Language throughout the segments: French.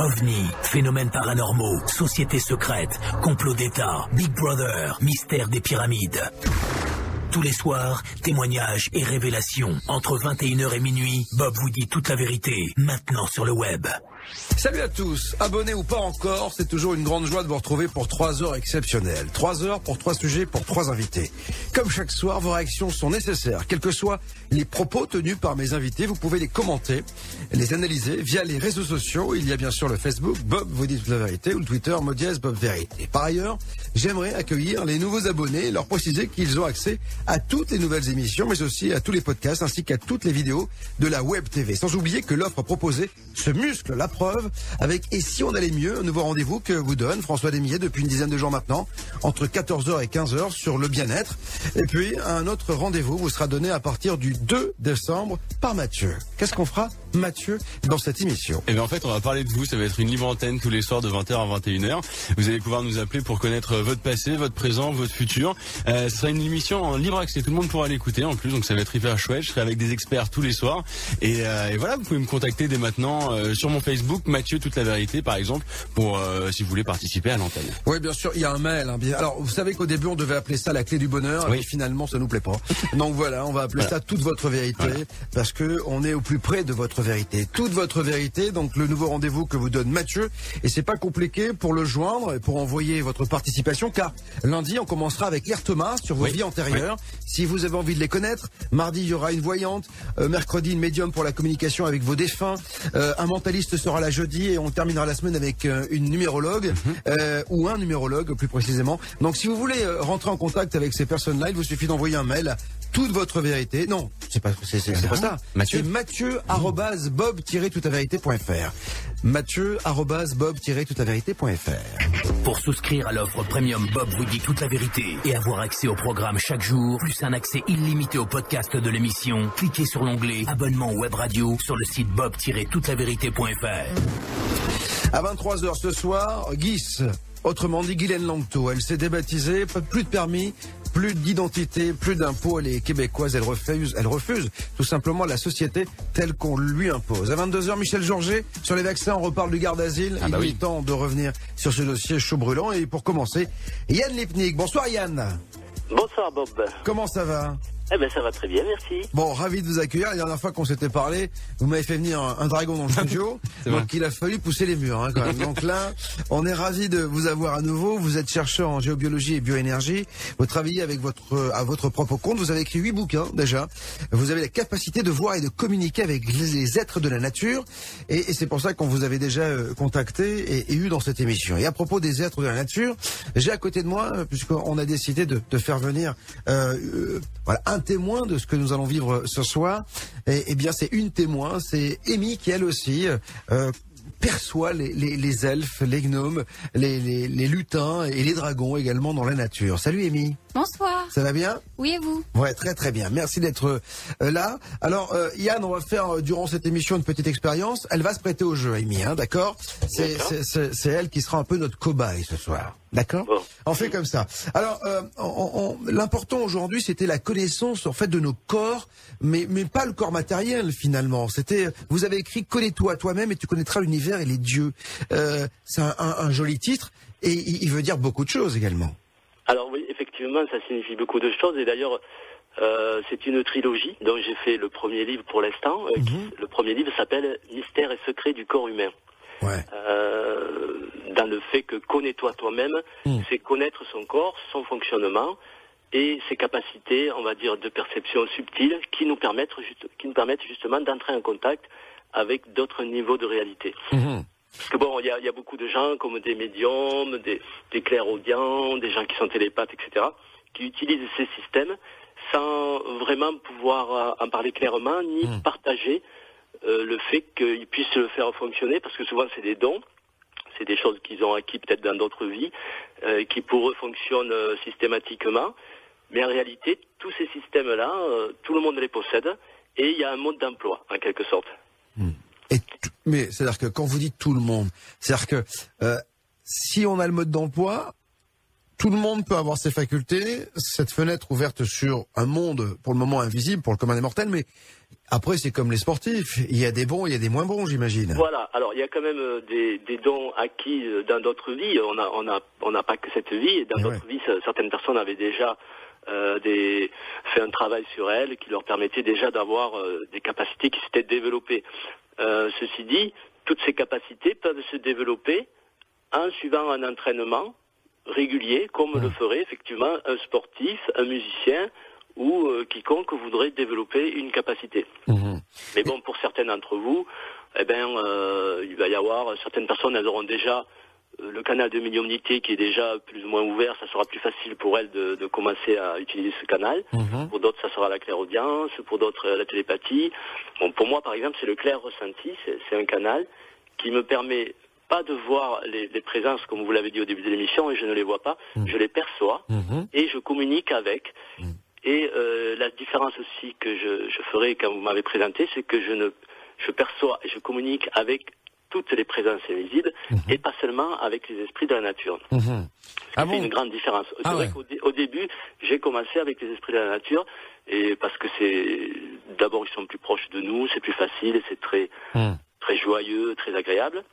OVNI, phénomènes paranormaux, sociétés secrètes, complot d'État, Big Brother, mystère des pyramides. Tous les soirs, témoignages et révélations. Entre 21h et minuit, Bob vous dit toute la vérité, maintenant sur le web. Salut à tous, abonnés ou pas encore, c'est toujours une grande joie de vous retrouver pour trois heures exceptionnelles. Trois heures pour trois sujets pour trois invités. Comme chaque soir, vos réactions sont nécessaires. Quels que soient les propos tenus par mes invités, vous pouvez les commenter, les analyser via les réseaux sociaux. Il y a bien sûr le Facebook Bob vous dit toute la vérité ou le Twitter Modiès Bob Vérité. Par ailleurs, j'aimerais accueillir les nouveaux abonnés et leur préciser qu'ils ont accès à toutes les nouvelles émissions, mais aussi à tous les podcasts ainsi qu'à toutes les vidéos de la Web TV. Sans oublier que l'offre proposée se muscle la preuve avec Et si on allait mieux, un nouveau rendez-vous que vous donne François Desmillet depuis une dizaine de jours maintenant, entre 14h et 15h sur le bien-être. Et puis, un autre rendez-vous vous sera donné à partir du 2 décembre par Mathieu. Qu'est-ce qu'on fera, Mathieu, dans cette émission? Eh bien, en fait, on va parler de vous. Ça va être une libre antenne tous les soirs de 20h à 21h. Vous allez pouvoir nous appeler pour connaître votre passé, votre présent, votre futur. Euh, ce sera une émission en libre accès. Tout le monde pourra l'écouter en plus, donc ça va être hyper chouette. Je serai avec des experts tous les soirs. Et, euh, et voilà, vous pouvez me contacter dès maintenant euh, sur mon Facebook, Mathieu Toute la Vérité, par exemple, pour euh, si vous voulez participer à l'antenne. Oui, bien sûr, il y a un mail. hein, Alors, vous savez qu'au début, on devait appeler ça la clé du bonheur, Oui. et finalement, ça nous plaît pas. Donc voilà, on va appeler ça toute votre vérité, parce que on est au plus près de votre vérité. Toute votre vérité, donc le nouveau rendez-vous que vous donne Mathieu, et c'est pas compliqué pour le joindre et pour envoyer votre participation, car lundi, on commencera avec Claire Thomas sur vos Oui. vies antérieures. Si vous avez envie de les connaître, mardi, il y aura une voyante, euh, mercredi, une médium pour la communication avec vos défunts, euh, un mentaliste sera là jeudi, et on terminera la semaine avec euh, une numérologue, euh, ou un numérologue plus précisément. Donc si vous voulez euh, rentrer en contact avec ces personnes-là, il vous suffit d'envoyer un mail toute votre vérité. Non, c'est pas, c'est, c'est- c'est pas ça. Mathieu. C'est Mathieu arrobase bob véritéfr Mathieu arrobase bob véritéfr Pour souscrire à l'offre premium Bob vous dit toute la vérité et avoir accès au programme chaque jour, plus un accès illimité au podcast de l'émission, cliquez sur l'onglet abonnement web radio sur le site bob-toute-la-vérité.fr. À 23h ce soir, Guis, autrement dit Guylaine Langto, elle s'est débaptisée, pas- plus de permis, plus d'identité, plus d'impôts, elle est québécoise, elle refuse, elle refuse tout simplement la société telle qu'on lui impose. À 22h, Michel Georget, sur les vaccins, on reparle du garde d'asile, Ah bah il oui. est temps de revenir sur ce dossier chaud brûlant, et pour commencer, Yann Lipnik. Bonsoir Yann, Bonsoir Bob. comment ça va? Eh ben ça va très bien, merci. Bon, ravi de vous accueillir. La dernière fois qu'on s'était parlé, vous m'avez fait venir un, un dragon dans le studio. Vrai. donc il a fallu pousser les murs hein, quand même. Donc là, on est ravi de vous avoir à nouveau. Vous êtes chercheur en géobiologie et bioénergie. Vous travaillez avec votre euh, à votre propre compte. Vous avez écrit huit bouquins déjà. Vous avez la capacité de voir et de communiquer avec les, les êtres de la nature. Et, et c'est pour ça qu'on vous avait déjà euh, contacté et, et eu dans cette émission. Et à propos des êtres de la nature, j'ai à côté de moi, euh, puisqu'on a décidé de, de faire venir euh, euh, voilà, un témoin de ce que nous allons vivre ce soir. Et, eh bien, c'est une témoin, c'est Amy qui elle aussi euh, perçoit les, elfes, les gnomes, les lutins et les dragons également dans la nature. Salut Amy, Bonsoir. ça va bien? Oui, et vous? Ouais, très très bien. Merci d'être euh, là. Alors, euh, Yann, on va faire euh, durant cette émission une petite expérience. Elle va se prêter au jeu, Amy, hein, d'accord? C'est D'accord. c'est- c'est- c'est elle qui sera un peu notre cobaye ce soir. D'accord? Bon. On fait comme ça. Alors, euh, on- on- l'important aujourd'hui, c'était la connaissance en fait de nos corps, mais mais pas le corps matériel finalement. C'était, vous avez écrit connais-toi toi-même et tu connaîtras l'univers et les dieux. Euh, c'est un, un- un joli titre et il, il veut dire beaucoup de choses également. Alors oui, effectivement, ça signifie beaucoup de choses. Et d'ailleurs, euh, c'est une trilogie dont j'ai fait le premier livre pour l'instant. Euh, Mhm. Le premier livre s'appelle Mystère et secrets du corps humain. Ouais. Euh, dans le fait que connais-toi toi-même, Mm. c'est connaître son corps, son fonctionnement et ses capacités, on va dire, de perception subtile qui nous permettent, qui nous permettent justement d'entrer en contact avec d'autres niveaux de réalité. Mhm. Parce que bon, il y a, il y a beaucoup de gens comme des médiums, des, des clairaudients, des gens qui sont télépathes, etc., qui utilisent ces systèmes sans vraiment pouvoir euh, en parler clairement ni Mm. partager euh, le fait qu'ils puissent le faire fonctionner, parce que souvent c'est des dons, c'est des choses qu'ils ont acquis peut-être dans d'autres vies, euh, qui pour eux fonctionnent euh, systématiquement. Mais en réalité, tous ces systèmes-là, tout le monde les possède, et il y a un mode d'emploi, en quelque sorte. Tout- mais c'est-à-dire que quand vous dites tout le monde, c'est-à-dire que euh, si on a le mode d'emploi, tout le monde peut avoir ses facultés, cette fenêtre ouverte sur un monde pour le moment invisible pour le commun des mortels, mais après c'est comme les sportifs, il y a des bons, il y a des moins bons, j'imagine. Voilà. Alors il y a quand même euh, des, des dons acquis euh, dans d'autres vies. On a on a on n'a pas que cette vie. Et dans d'autres vies, certaines personnes avaient déjà des, fait un travail sur elles qui leur permettait déjà d'avoir euh, des capacités qui s'étaient développées. Euh, ceci dit, toutes ces capacités peuvent se développer en suivant un entraînement régulier, comme le ferait effectivement un sportif, un musicien ou euh, quiconque voudrait développer une capacité. Mhm. Mais bon, pour certains d'entre vous, eh ben, euh, il va y avoir certaines personnes, elles auront déjà euh, le canal de médiumnité qui est déjà plus ou moins ouvert, ça sera plus facile pour elles de, de commencer à utiliser ce canal. Mhm. Pour d'autres, ça sera la clairaudience, pour d'autres, la télépathie. Bon, pour moi, par exemple, c'est le clair ressenti, c'est un canal qui me permet pas de voir les, les présences, comme vous l'avez dit au début de l'émission, et je ne les vois pas, je les perçois Mhm. et je communique avec. Et euh, la différence aussi que je, je ferai quand vous m'avez présenté, c'est que je ne je perçois et je communique avec toutes les présences invisibles et pas seulement avec les esprits de la nature. Mhm. Ah c'est bon une grande différence. C'est Ah vrai qu'au dé- au début, j'ai commencé avec les esprits de la nature et parce que c'est d'abord ils sont plus proches de nous, c'est plus facile, et c'est très Mhm. très joyeux, très agréable.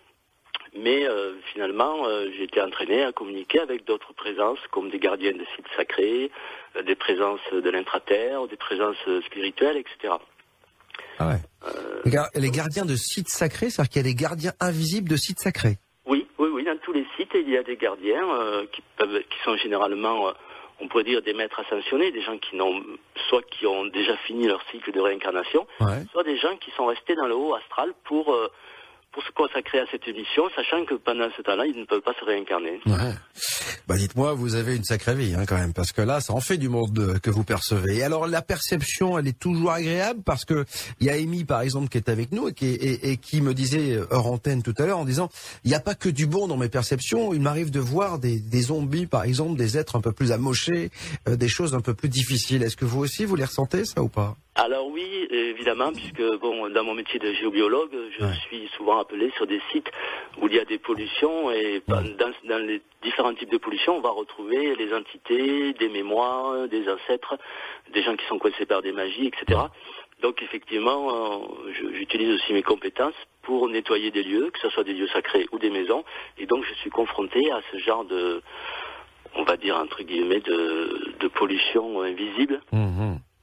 Mais euh, finalement, euh, j'ai été entraîné à communiquer avec d'autres présences, comme des gardiens de sites sacrés, euh, des présences de l'intraterre, des présences euh, spirituelles, etc. Ah ouais. Euh, Les gar- Les gardiens de sites sacrés, c'est-à-dire qu'il y a des gardiens invisibles de sites sacrés. Oui, oui, oui. Dans tous les sites, il y a des gardiens euh, qui peuvent, qui sont généralement, euh, on pourrait dire, des maîtres ascensionnés, des gens qui n'ont, soit qui ont déjà fini leur cycle de réincarnation, Ouais. soit des gens qui sont restés dans le haut astral pour pour se consacrer à cette mission, sachant que pendant ce temps-là, ils ne peuvent pas se réincarner. Ouais. Bah dites-moi, vous avez une sacrée vie hein, quand même, parce que là, ça en fait du monde euh, que vous percevez. Et alors la perception, elle est toujours agréable parce que il y a Amy par exemple qui est avec nous et qui, et, et qui me disait euh, hors antenne tout à l'heure en disant, il n'y a pas que du bon dans mes perceptions. Il m'arrive de voir des, des zombies par exemple, des êtres un peu plus amochés, euh, des choses un peu plus difficiles. Est-ce que vous aussi vous les ressentez ça ou pas? Alors oui, évidemment, puisque bon, dans mon métier de géobiologue, je Ouais. suis souvent appelé sur des sites où il y a des pollutions et dans, dans les différents types de pollutions, on va retrouver les entités, des mémoires, des ancêtres, des gens qui sont coincés par des magies, etc. Donc effectivement, euh, j'utilise aussi mes compétences pour nettoyer des lieux, que ce soit des lieux sacrés ou des maisons, et donc je suis confronté à ce genre de, on va dire entre guillemets, de, de pollution invisible,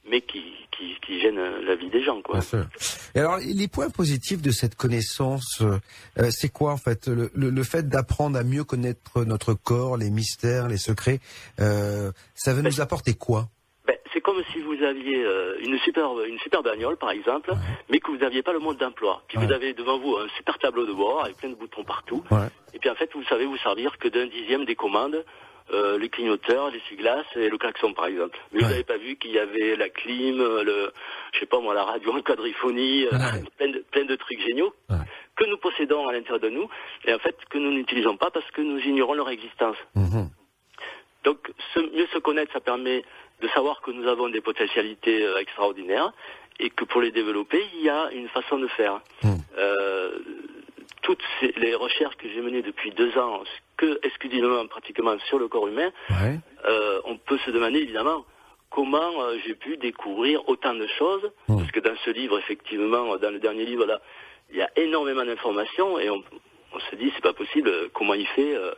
mais qui, qui, qui gêne la vie des gens, quoi. Bien sûr. Et alors, les points positifs de cette connaissance, euh, euh, c'est quoi en fait le, le- le fait d'apprendre à mieux connaître notre corps, les mystères, les secrets, euh, ça va nous apporter quoi? Ben, c'est comme si vous aviez euh, une super une super bagnole par exemple, mais que vous n'aviez pas le mode d'emploi. Puis vous avez devant vous un super tableau de bord avec plein de boutons partout. Ouais. Et puis en fait vous savez vous servir que d'un dixième des commandes, euh, les clignoteurs, l'essuie-glace et le klaxon par exemple. Mais vous n'avez pas vu qu'il y avait la clim, le je sais pas moi la radio en quadriphonie, euh, plein de plein de trucs géniaux Ouais. que nous possédons à l'intérieur de nous et en fait que nous n'utilisons pas parce que nous ignorons leur existence. Mhm. Donc, se- mieux se connaître, ça permet de savoir que nous avons des potentialités euh, extraordinaires et que pour les développer, il y a une façon de faire. Mm. Toutes ces- les recherches que j'ai menées depuis deux ans, que exclusivement pratiquement sur le corps humain, Ouais. euh, on peut se demander évidemment comment euh, j'ai pu découvrir autant de choses, parce que dans ce livre, effectivement, dans le dernier livre là, il y a énormément d'informations et on, on se dit c'est pas possible euh, comment il fait. euh,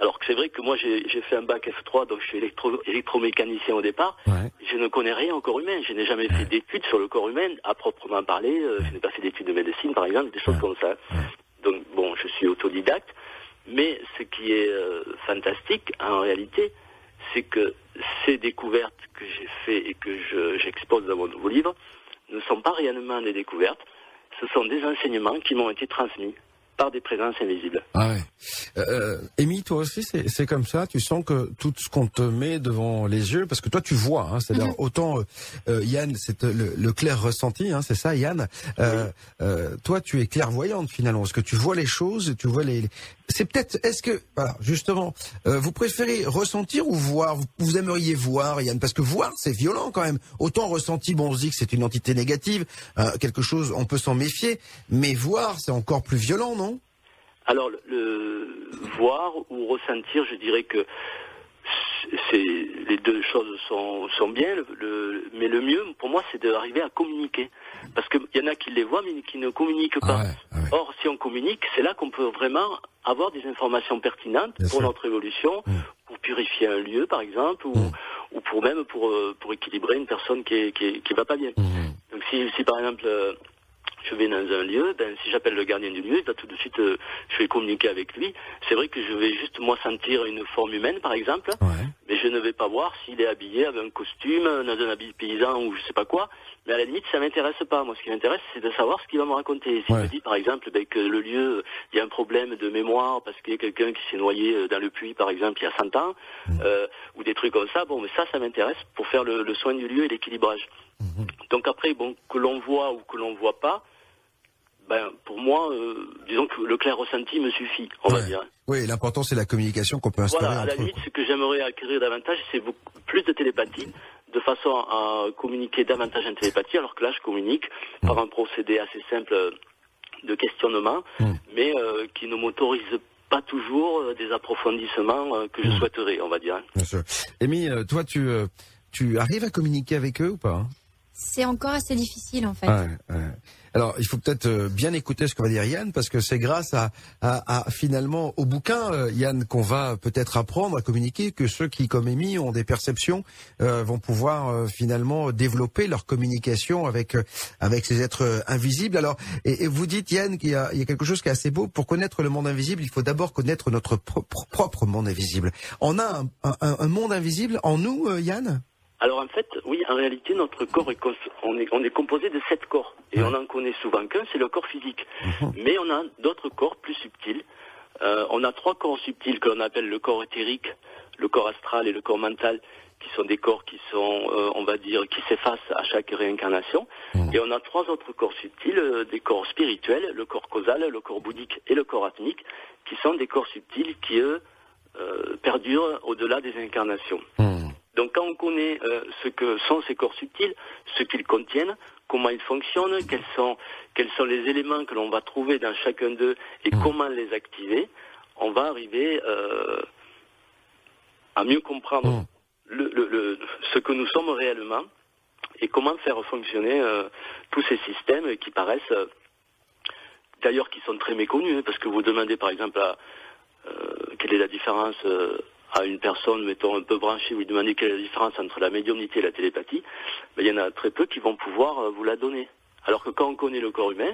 alors que c'est vrai que moi j'ai fait un bac F3, donc je suis électro, électromécanicien au départ. Ouais. Je ne connais rien au corps humain. Je n'ai jamais fait d'études sur le corps humain à proprement parler. Euh, Je n'ai pas fait d'études de médecine, par exemple, des choses Ouais. comme ça. Je suis autodidacte. Mais ce qui est euh, fantastique, en réalité, c'est que ces découvertes que j'ai fait et que je- j'expose dans mon nouveau livre ne sont pas réellement des découvertes. Ce sont des enseignements qui m'ont été transmis par des présences invisibles. Ah ouais. Euh, Amy, toi aussi, c'est c'est comme ça. Tu sens que tout ce qu'on te met devant les yeux, parce que toi, tu vois. Hein, C'est-à-dire autant euh, euh, Yann, c'est euh, le, le clair ressenti, hein, c'est ça, Yann. Euh, euh, toi, tu es clairvoyante finalement, parce que tu vois les choses, tu vois les. les- C'est peut-être. Est-ce que, voilà, justement, euh, vous préférez ressentir ou voir vous, vous aimeriez voir, Yann, parce que voir, c'est violent quand même. Autant ressenti, bon, on se dit que c'est une entité négative, euh, quelque chose, on peut s'en méfier, mais voir, c'est encore plus violent, non? Alors, le, le voir ou ressentir, je dirais que les deux choses sont, sont bien, le, mais le mieux pour moi c'est d'arriver à communiquer. Parce qu'il y en a qui les voient mais qui ne communiquent pas. Ah ah Or, si on communique, c'est là qu'on peut vraiment avoir des informations pertinentes pour notre évolution, Mm. pour purifier un lieu par exemple, ou, ou pour même pour, euh, pour équilibrer une personne qui, est, qui, est- qui va pas bien. Mhm. Donc si, si par exemple euh, je vais dans un lieu, ben, si j'appelle le gardien du lieu, il va tout de suite, euh, je vais communiquer avec lui. C'est vrai que je vais juste moi sentir une forme humaine par exemple, Ouais. mais je ne vais pas voir s'il est habillé avec un costume, dans un habit paysan ou je sais pas quoi. Mais à la limite, ça m'intéresse pas. Moi, ce qui m'intéresse, c'est de savoir ce qu'il va me raconter. S'il Ouais. me dit, par exemple, ben, que le lieu, il y a un problème de mémoire parce qu'il y a quelqu'un qui s'est noyé euh, dans le puits, par exemple, il y a 100 ans, euh, ou des trucs comme ça, bon, mais ça, ça m'intéresse pour faire le, le soin du lieu et l'équilibrage. Donc après, bon, que l'on voit ou que l'on voit pas, ben, pour moi, euh, disons que le clair ressenti me suffit, on va dire. Oui, l'important c'est la communication qu'on peut instaurer Voilà, à la eux, limite, ce que j'aimerais acquérir davantage, c'est plus de télépathie, de façon à communiquer davantage en télépathie, alors que là, je communique par un procédé assez simple de questionnement, Mm. mais euh, qui ne m'autorise pas toujours euh, des approfondissements euh, que je Mm. souhaiterais, on va dire. Bien sûr. Amy, toi, tu, tu arrives à communiquer avec eux ou pas hein? C'est encore assez difficile en fait. Ouais, ouais. Alors, il faut peut-être euh, bien écouter ce que va dire Yann, parce que c'est grâce à, finalement au bouquin, euh, Yann, qu'on va peut-être apprendre à communiquer, que ceux qui, comme Amy, ont des perceptions, euh, vont pouvoir euh, finalement développer leur communication avec avec ces êtres invisibles. Alors, et, et vous dites, Yann, qu'il y y a quelque chose qui est assez beau. Pour connaître le monde invisible, il faut d'abord connaître notre propre, monde invisible. On a un, monde invisible en nous, Yann? Alors en fait, oui, en réalité, notre corps est, on est, on est composé de sept corps. Et Ouais. on en connaît souvent qu'un, c'est le corps physique. Mhm. Mais on a d'autres corps plus subtils. Euh, on a trois corps subtils que l'on appelle le corps éthérique, le corps astral et le corps mental, qui sont des corps qui sont, euh, on va dire, qui s'effacent à chaque réincarnation. Mhm. Et on a trois autres corps subtils, euh, des corps spirituels, le corps causal, le corps bouddhique et le corps atmique, qui sont des corps subtils qui, eux, euh, perdurent au-delà des incarnations. Hmm. Donc quand on connaît euh, ce que sont ces corps subtils, ce qu'ils contiennent, comment ils fonctionnent, quels sont, quels sont les éléments que l'on va trouver dans chacun d'eux et comment les activer, on va arriver euh, à mieux comprendre Mm. le, le- le- ce que nous sommes réellement et comment faire fonctionner euh, tous ces systèmes qui paraissent, euh, d'ailleurs qui sont très méconnus, hein, parce que vous demandez par exemple à, euh, quelle est la différence euh, à une personne, mettons, un peu branchée, vous lui demandez quelle est la différence entre la médiumnité et la télépathie, ben, il y en a très peu qui vont pouvoir euh, vous la donner. Alors que quand on connaît le corps humain,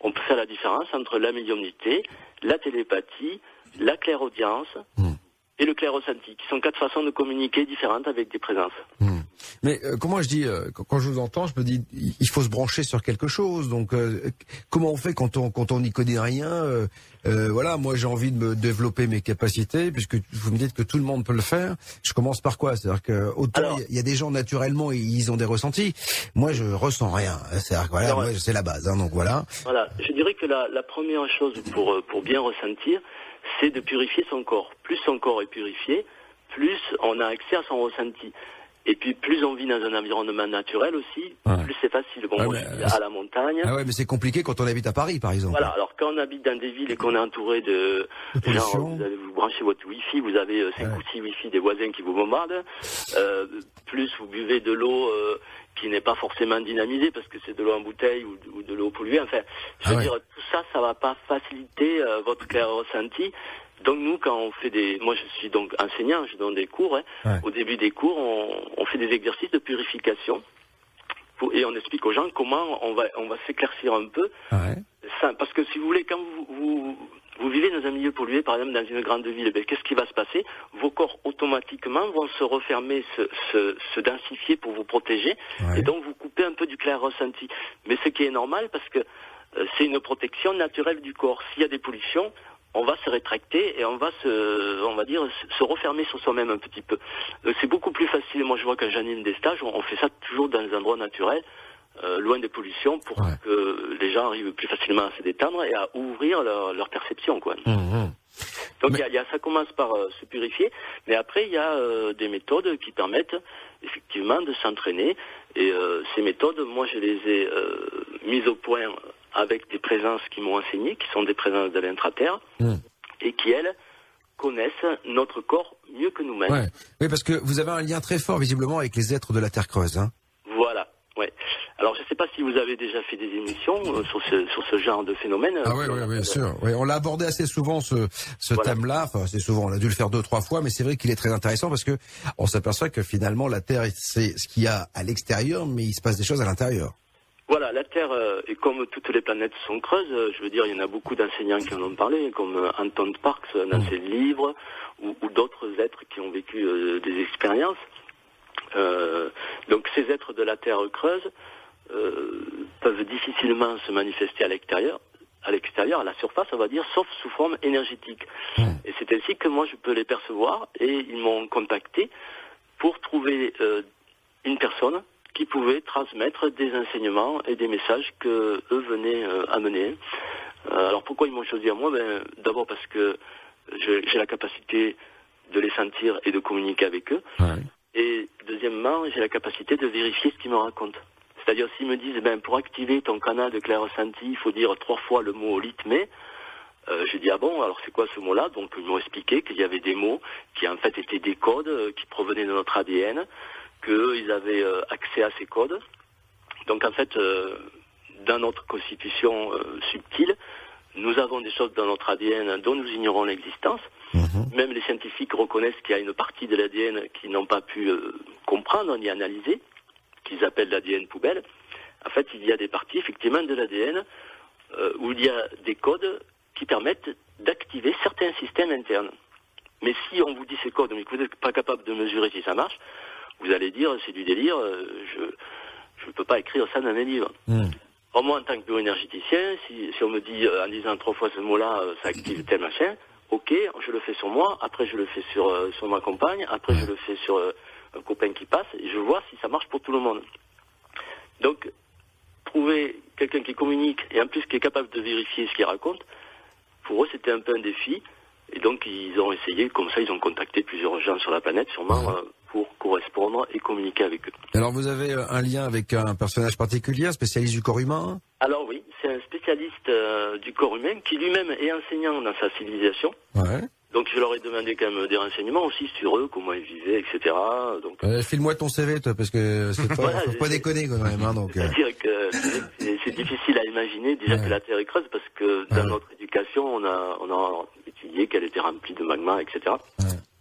on peut faire la différence entre la médiumnité, la télépathie, la clairaudience Mm. Et le clair-ressenti, qui sont quatre façons de communiquer différentes avec des présences. Hmm. Mais euh, comment je dis euh, quand, je vous entends, je me dis il faut se brancher sur quelque chose. Donc euh, comment on fait quand on quand on n'y connaît rien euh, euh, Voilà, moi j'ai envie de me développer mes capacités puisque vous me dites que tout le monde peut le faire. Je commence par quoi? C'est-à-dire que autant il y a- il y, a des gens naturellement ils ont des ressentis. Moi je ressens rien. C'est-à-dire que voilà, c'est la base. Hein, donc voilà. Voilà, je dirais que la, la première chose pour, euh, pour bien ressentir, c'est de purifier son corps. Plus son corps est purifié, plus on a accès à son ressenti. Et puis plus on vit dans un environnement naturel aussi, Ouais. plus c'est facile. Bon, Ouais, moi, mais, euh, à la montagne. Ah ouais, mais c'est compliqué quand on habite à Paris, par exemple. Voilà, alors quand on habite dans des villes et qu'on est entouré de, De pollution. genre, vous, avez, vous branchez votre wifi, vous avez euh, 5 Ouais. ou 6 wifi des voisins qui vous bombardent, euh, plus vous buvez de l'eau euh, qui n'est pas forcément dynamisée parce que c'est de l'eau en bouteille ou, ou de l'eau polluée, enfin, je Ah veux ouais. dire, tout ça, ça va pas faciliter euh, votre clair ressenti. Donc nous, quand on fait des, moi je suis donc enseignant, je donne des cours. hein. Ouais. Au début des cours, on, on fait des exercices de purification pour- et on explique aux gens comment on va, on va s'éclaircir un peu Ouais. ça, parce que si vous voulez, quand vous, vous, vous vivez dans un milieu pollué, par exemple dans une grande ville, ben, qu'est-ce qui va se passer? Vos corps automatiquement vont se refermer, se, se, se densifier pour vous protéger, Ouais. et donc vous coupez un peu du clair ressenti. Mais ce qui est normal, parce que euh, c'est une protection naturelle du corps. S'il y a des pollutions, on va se rétracter et on va se, on va dire, se- refermer sur soi-même un petit peu. Euh, C'est beaucoup plus facile. Moi, je vois quand j'anime des stages, on fait ça toujours dans des endroits naturels, euh, loin des pollutions, pour Ouais. que les gens arrivent plus facilement à se détendre et à ouvrir leur, leur perception, quoi. Mhm. Donc Mais- il y a- y a- ça commence par euh, se purifier, mais après il y a euh, des méthodes qui permettent effectivement de s'entraîner. Et euh, ces méthodes, moi je les ai euh, mises au point avec des présences qui m'ont enseigné, qui sont des présences de l'intraterre, Mhm. et qui elles connaissent notre corps mieux que nous-mêmes. Ouais. Oui, parce que vous avez un lien très fort visiblement avec les êtres de la Terre creuse. Hein. Voilà. Ouais. Alors je ne sais pas si vous avez déjà fait des émissions euh, sur, ce, sur ce genre de phénomène. Ah oui, oui, bien sûr. Oui, on l'a abordé assez souvent ce, ce Voilà. thème-là. Enfin, assez souvent. On a dû le faire deux, trois fois, mais c'est vrai qu'il est très intéressant parce que on s'aperçoit que finalement la Terre, c'est ce qu'il y a à l'extérieur, mais il se passe des choses à l'intérieur. Voilà, la Terre, euh, et comme toutes les planètes sont creuses, euh, je veux dire, il y en a beaucoup d'enseignants qui en ont parlé, comme euh, Anton Parks dans ses livres, ou, ou d'autres êtres qui ont vécu euh, des expériences. Euh, donc ces êtres de la Terre creuse euh, peuvent difficilement se manifester à l'extérieur, à l'extérieur, à la surface, on va dire, sauf sous forme énergétique. Et c'est ainsi que moi je peux les percevoir, et ils m'ont contacté pour trouver euh, une personne qui pouvait transmettre des enseignements et des messages que eux venaient euh, amener. Euh, alors pourquoi ils m'ont choisi à moi? Ben, D'abord parce que j'ai la capacité de les sentir et de communiquer avec eux. Et deuxièmement, j'ai la capacité de vérifier ce qu'ils me racontent. C'est-à-dire s'ils me disent, ben, pour activer ton canal de clair ressenti, il faut dire trois fois le mot rythmé. Euh, j'ai dit ah bon alors c'est quoi ce mot-là? Donc ils m'ont expliqué qu'il y avait des mots qui en fait étaient des codes euh, qui provenaient de notre ADN, qu'ils avaient euh, accès à ces codes. Donc en fait euh, dans notre constitution euh, subtile, nous avons des choses dans notre ADN dont nous ignorons l'existence. Même les scientifiques reconnaissent qu'il y a une partie de l'ADN qu'ils n'ont pas pu euh, comprendre ni analyser, qu'ils appellent l'ADN poubelle. En fait, il y a des parties effectivement de l'ADN euh, où il y a des codes qui permettent d'activer certains systèmes internes. Mais si on vous dit ces codes, mais que vous n'êtes pas capable de mesurer si ça marche, vous allez dire c'est du délire, euh, je ne peux pas écrire ça dans mes livres. Or, moi, en tant que bioénergéticien, si, si on me dit euh, en disant trois fois ce mot-là, euh, ça active tel machin, ok, je le fais sur moi, après je le fais sur, euh, sur ma compagne, après je le fais sur euh, un copain qui passe, et je vois si ça marche pour tout le monde. Donc, trouver quelqu'un qui communique et en plus qui est capable de vérifier ce qu'il raconte, pour eux c'était un peu un défi. Et donc ils ont essayé, comme ça ils ont contacté plusieurs gens sur la planète sûrement euh, pour correspondre et communiquer avec eux. Alors vous avez euh, un lien avec un personnage particulier, un spécialiste du corps humain Alors oui, c'est un spécialiste euh, du corps humain qui lui-même est enseignant dans sa civilisation. Ouais. Donc je leur ai demandé quand même des renseignements aussi sur eux, comment ils vivaient, etc. Donc Euh, File-moi ton CV, toi, parce que c'est pas, Voilà, faut pas déconner quand même. Hein, donc, euh, C'est-à-dire que c'est- difficile à imaginer déjà Ouais. que la Terre est creuse parce que dans Ouais. notre éducation, on a, on a étudié qu'elle était remplie de magma, etc.